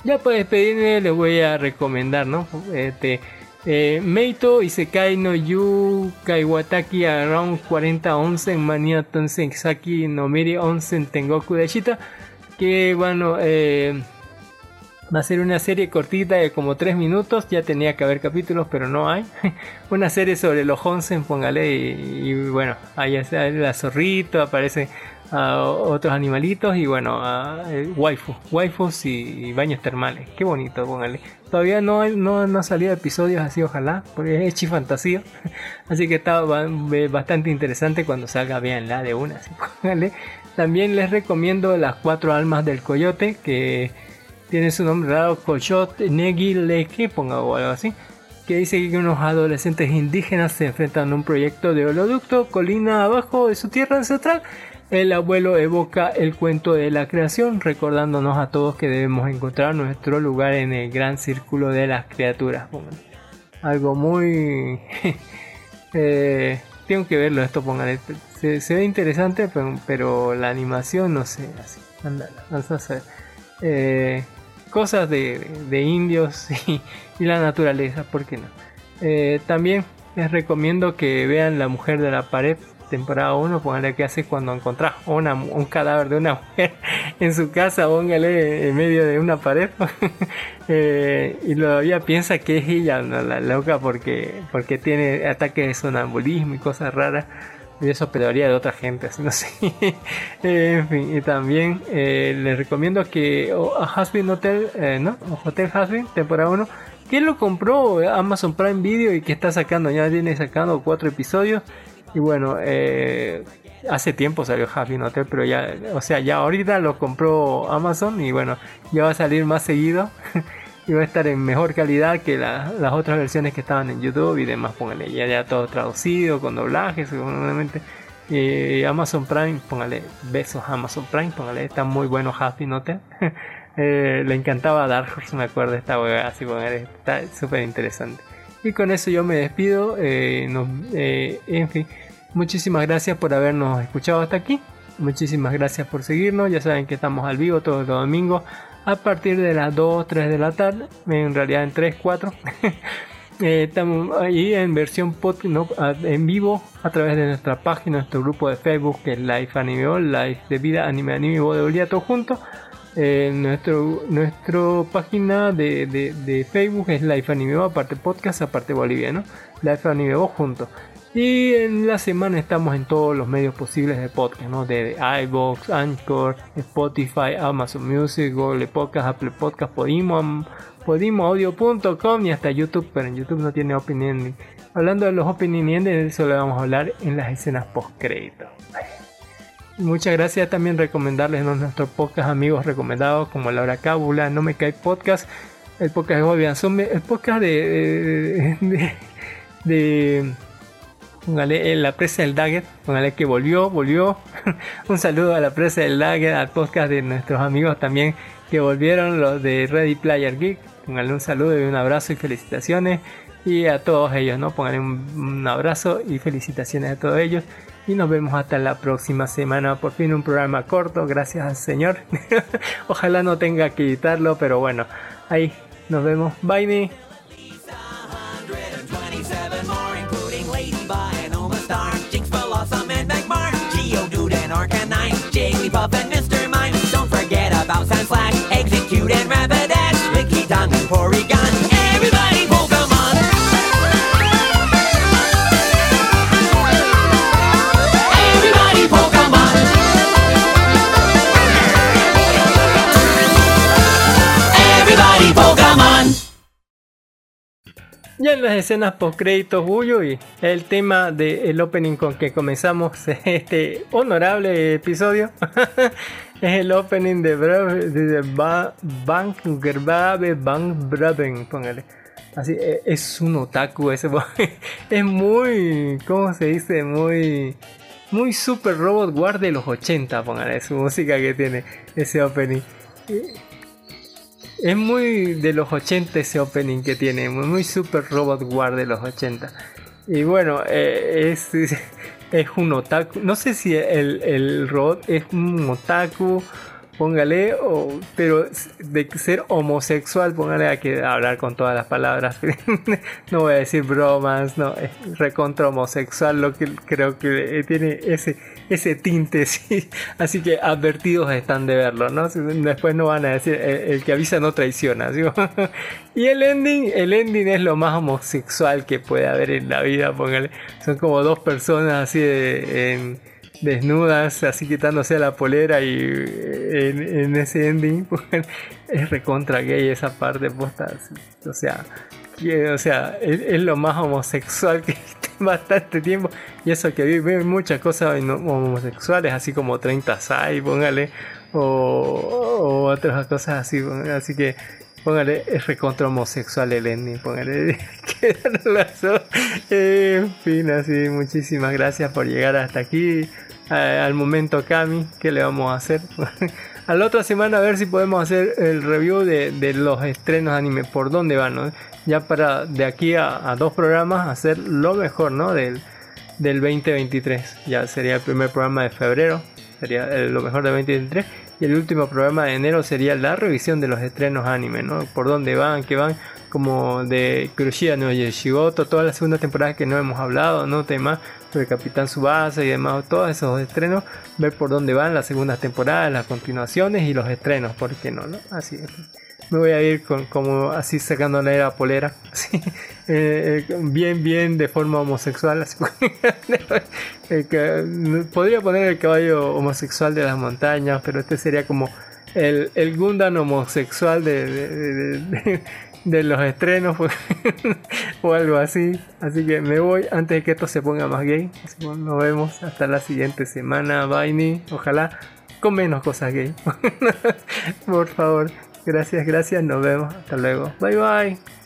Ya para despedirme les voy a recomendar, ¿no? Este, eh, Meito Isekai no Yu Kaiwataki Around 40 Onsen Mania Saki no Miri Onsen Tengoku de Shita. Que bueno, eh, Va a ser una serie cortita de como 3 minutos. Ya tenía que haber capítulos, pero no hay. una serie sobre los Honsen, póngale. Y, bueno, ahí está la zorrito. Aparece a otros animalitos y bueno, a eh, waifu, waifus y, baños termales. Qué bonito, póngale. Todavía no, no, no ha salido episodios así, ojalá, porque es chi fantasía. Así que está bastante interesante cuando salga, la de una. póngale. También les recomiendo las cuatro almas del coyote, que tiene su nombre raro, Coyote Negi Leke, ponga o algo así. Que dice que unos adolescentes indígenas se enfrentan a un proyecto de oleoducto colina abajo de su tierra ancestral. El abuelo evoca el cuento de la creación, recordándonos a todos que debemos encontrar nuestro lugar en el gran círculo de las criaturas. Algo muy... eh, tengo que verlo esto, pongan. Se, se ve interesante, pero, la animación no sé, así. Anda, sé. Eh, cosas de, de indios y, la naturaleza, ¿por qué no? Eh, también les recomiendo que vean La Mujer de la Pared, temporada 1, póngale que hace cuando encontrás un cadáver de una mujer en su casa, póngale en medio de una pared Eh, y todavía piensa que es ella ¿no? la loca porque, porque tiene ataques de sonambulismo y cosas raras. Y eso pedoría de otra gente, así no sé. En fin, y también eh, les recomiendo que o a Hasbin Hotel, eh, ¿no? Hotel Hasbin, temporada 1, que lo compró Amazon Prime Video y que está sacando, ya viene sacando cuatro episodios. Y bueno, eh, hace tiempo salió Hasbin Hotel, pero ya, o sea, ya ahorita lo compró Amazon y bueno, ya va a salir más seguido. y va a estar en mejor calidad que la- las otras versiones que estaban en YouTube y demás. Póngale ya, ya todo traducido, con doblaje, seguramente. Y Amazon Prime, póngale besos a Amazon Prime, póngale, está muy bueno Happy Note. Eh, le encantaba Dark Horse, me acuerdo esta wea, así póngale, está súper interesante. Y con eso yo me despido. eh, eh, en fin, muchísimas gracias por habernos escuchado hasta aquí. Muchísimas gracias por seguirnos. Ya saben que estamos al vivo todos los domingos a partir de las 2, 3 de la tarde. En realidad en 3, 4. Eh, estamos ahí en versión pod, no, en vivo a través de nuestra página, nuestro grupo de Facebook que es Life Anime All, Life de Vida Anime Anime Bodeolía todo junto. Eh, nuestro nuestro página de, de- de Facebook es Life Anime aparte podcast, aparte boliviano. Life Anime junto. Y en la semana estamos en todos los medios posibles de podcast, ¿no? De iBox, Anchor, Spotify, Amazon Music, Google Podcast, Apple Podcast, Podimo, podimoaudio.com y hasta YouTube, pero en YouTube no tiene ending. Hablando de los opening ending, eso le vamos a hablar en las escenas post crédito. Muchas gracias también recomendarles nuestros podcast amigos recomendados como Laura Cábula, No Me Cae Podcast, el podcast de Anzome, el podcast de, de, de- de- póngale, eh, la presa del Dagger, póngale que volvió, volvió. Un saludo a la presa del Dagger, al podcast de nuestros amigos también que volvieron, los de Ready Player Geek. Póngale un saludo y un abrazo y felicitaciones. Y a todos ellos, ¿no? Póngale un, abrazo y felicitaciones a todos ellos. Y nos vemos hasta la próxima semana. Por fin un programa corto, gracias al Señor. Ojalá no tenga que editarlo, pero bueno, ahí nos vemos. Bye. Ya en las escenas post créditos y el tema del opening con que comenzamos este honorable episodio es el opening de, Bra- de Ba- Bank Gerbabe Bank Braben, póngale. Así, e- es un otaku ese, es muy, ¿cómo se dice? Muy, muy super robot war de los 80, póngale, su música que tiene ese opening. Es muy de los 80 ese opening que tiene, muy, muy super robot war de los 80. Y bueno, eh, es, es un otaku. No sé si el, el robot es un otaku, póngale, o, pero de ser homosexual, póngale a que hablar con todas las palabras. no voy a decir bromas, no, es recontra homosexual, lo que creo que tiene ese, ese tinte, sí. Así que advertidos están de verlo, ¿no? Después no van a decir, el, el que avisa no traiciona, ¿sí? Y el ending, el ending es lo más homosexual que puede haber en la vida, póngale. Son como dos personas así desnudas, así quitándose la polera y eh, en, en ese ending es recontra gay esa parte posta. O sea, o sea, es, es lo más homosexual que bastante tiempo. Y eso que vi, muchas cosas homosexuales, así como 30 sai, póngale, o, otras cosas así, así que póngale, es recontra homosexual el ending, póngale, que en fin, así, muchísimas gracias por llegar hasta aquí, al momento Kami, ¿qué le vamos a hacer? a la otra semana a ver si podemos hacer el review de, de los estrenos anime, por dónde van, ¿no? Ya para de aquí a, dos programas hacer lo mejor, ¿no? Del, del 2023. Ya sería el primer programa de febrero, sería eh, lo mejor del 2023. Y el último programa de enero sería la revisión de los estrenos anime, ¿no? Por dónde van, qué van, como de Kuroshia no Yoshigoto, toda la segunda temporada que no hemos hablado, ¿no? Temas sobre Capitán Subasa y demás, todos esos estrenos, ver por dónde van las segundas temporadas, las continuaciones y los estrenos, ¿por qué no? no? Así es. Me voy a ir con, como así sacándole la polera, así, eh, eh, bien, bien de forma homosexual. Así, podría poner el caballo homosexual de las montañas, pero este sería como el, el Gundam homosexual de, de- de- de- de los estrenos o algo así. Así que me voy antes de que esto se ponga más gay. Nos vemos hasta la siguiente semana. Bye, ojalá con menos cosas gay. Por favor, gracias, gracias. Nos vemos. Hasta luego. Bye, bye.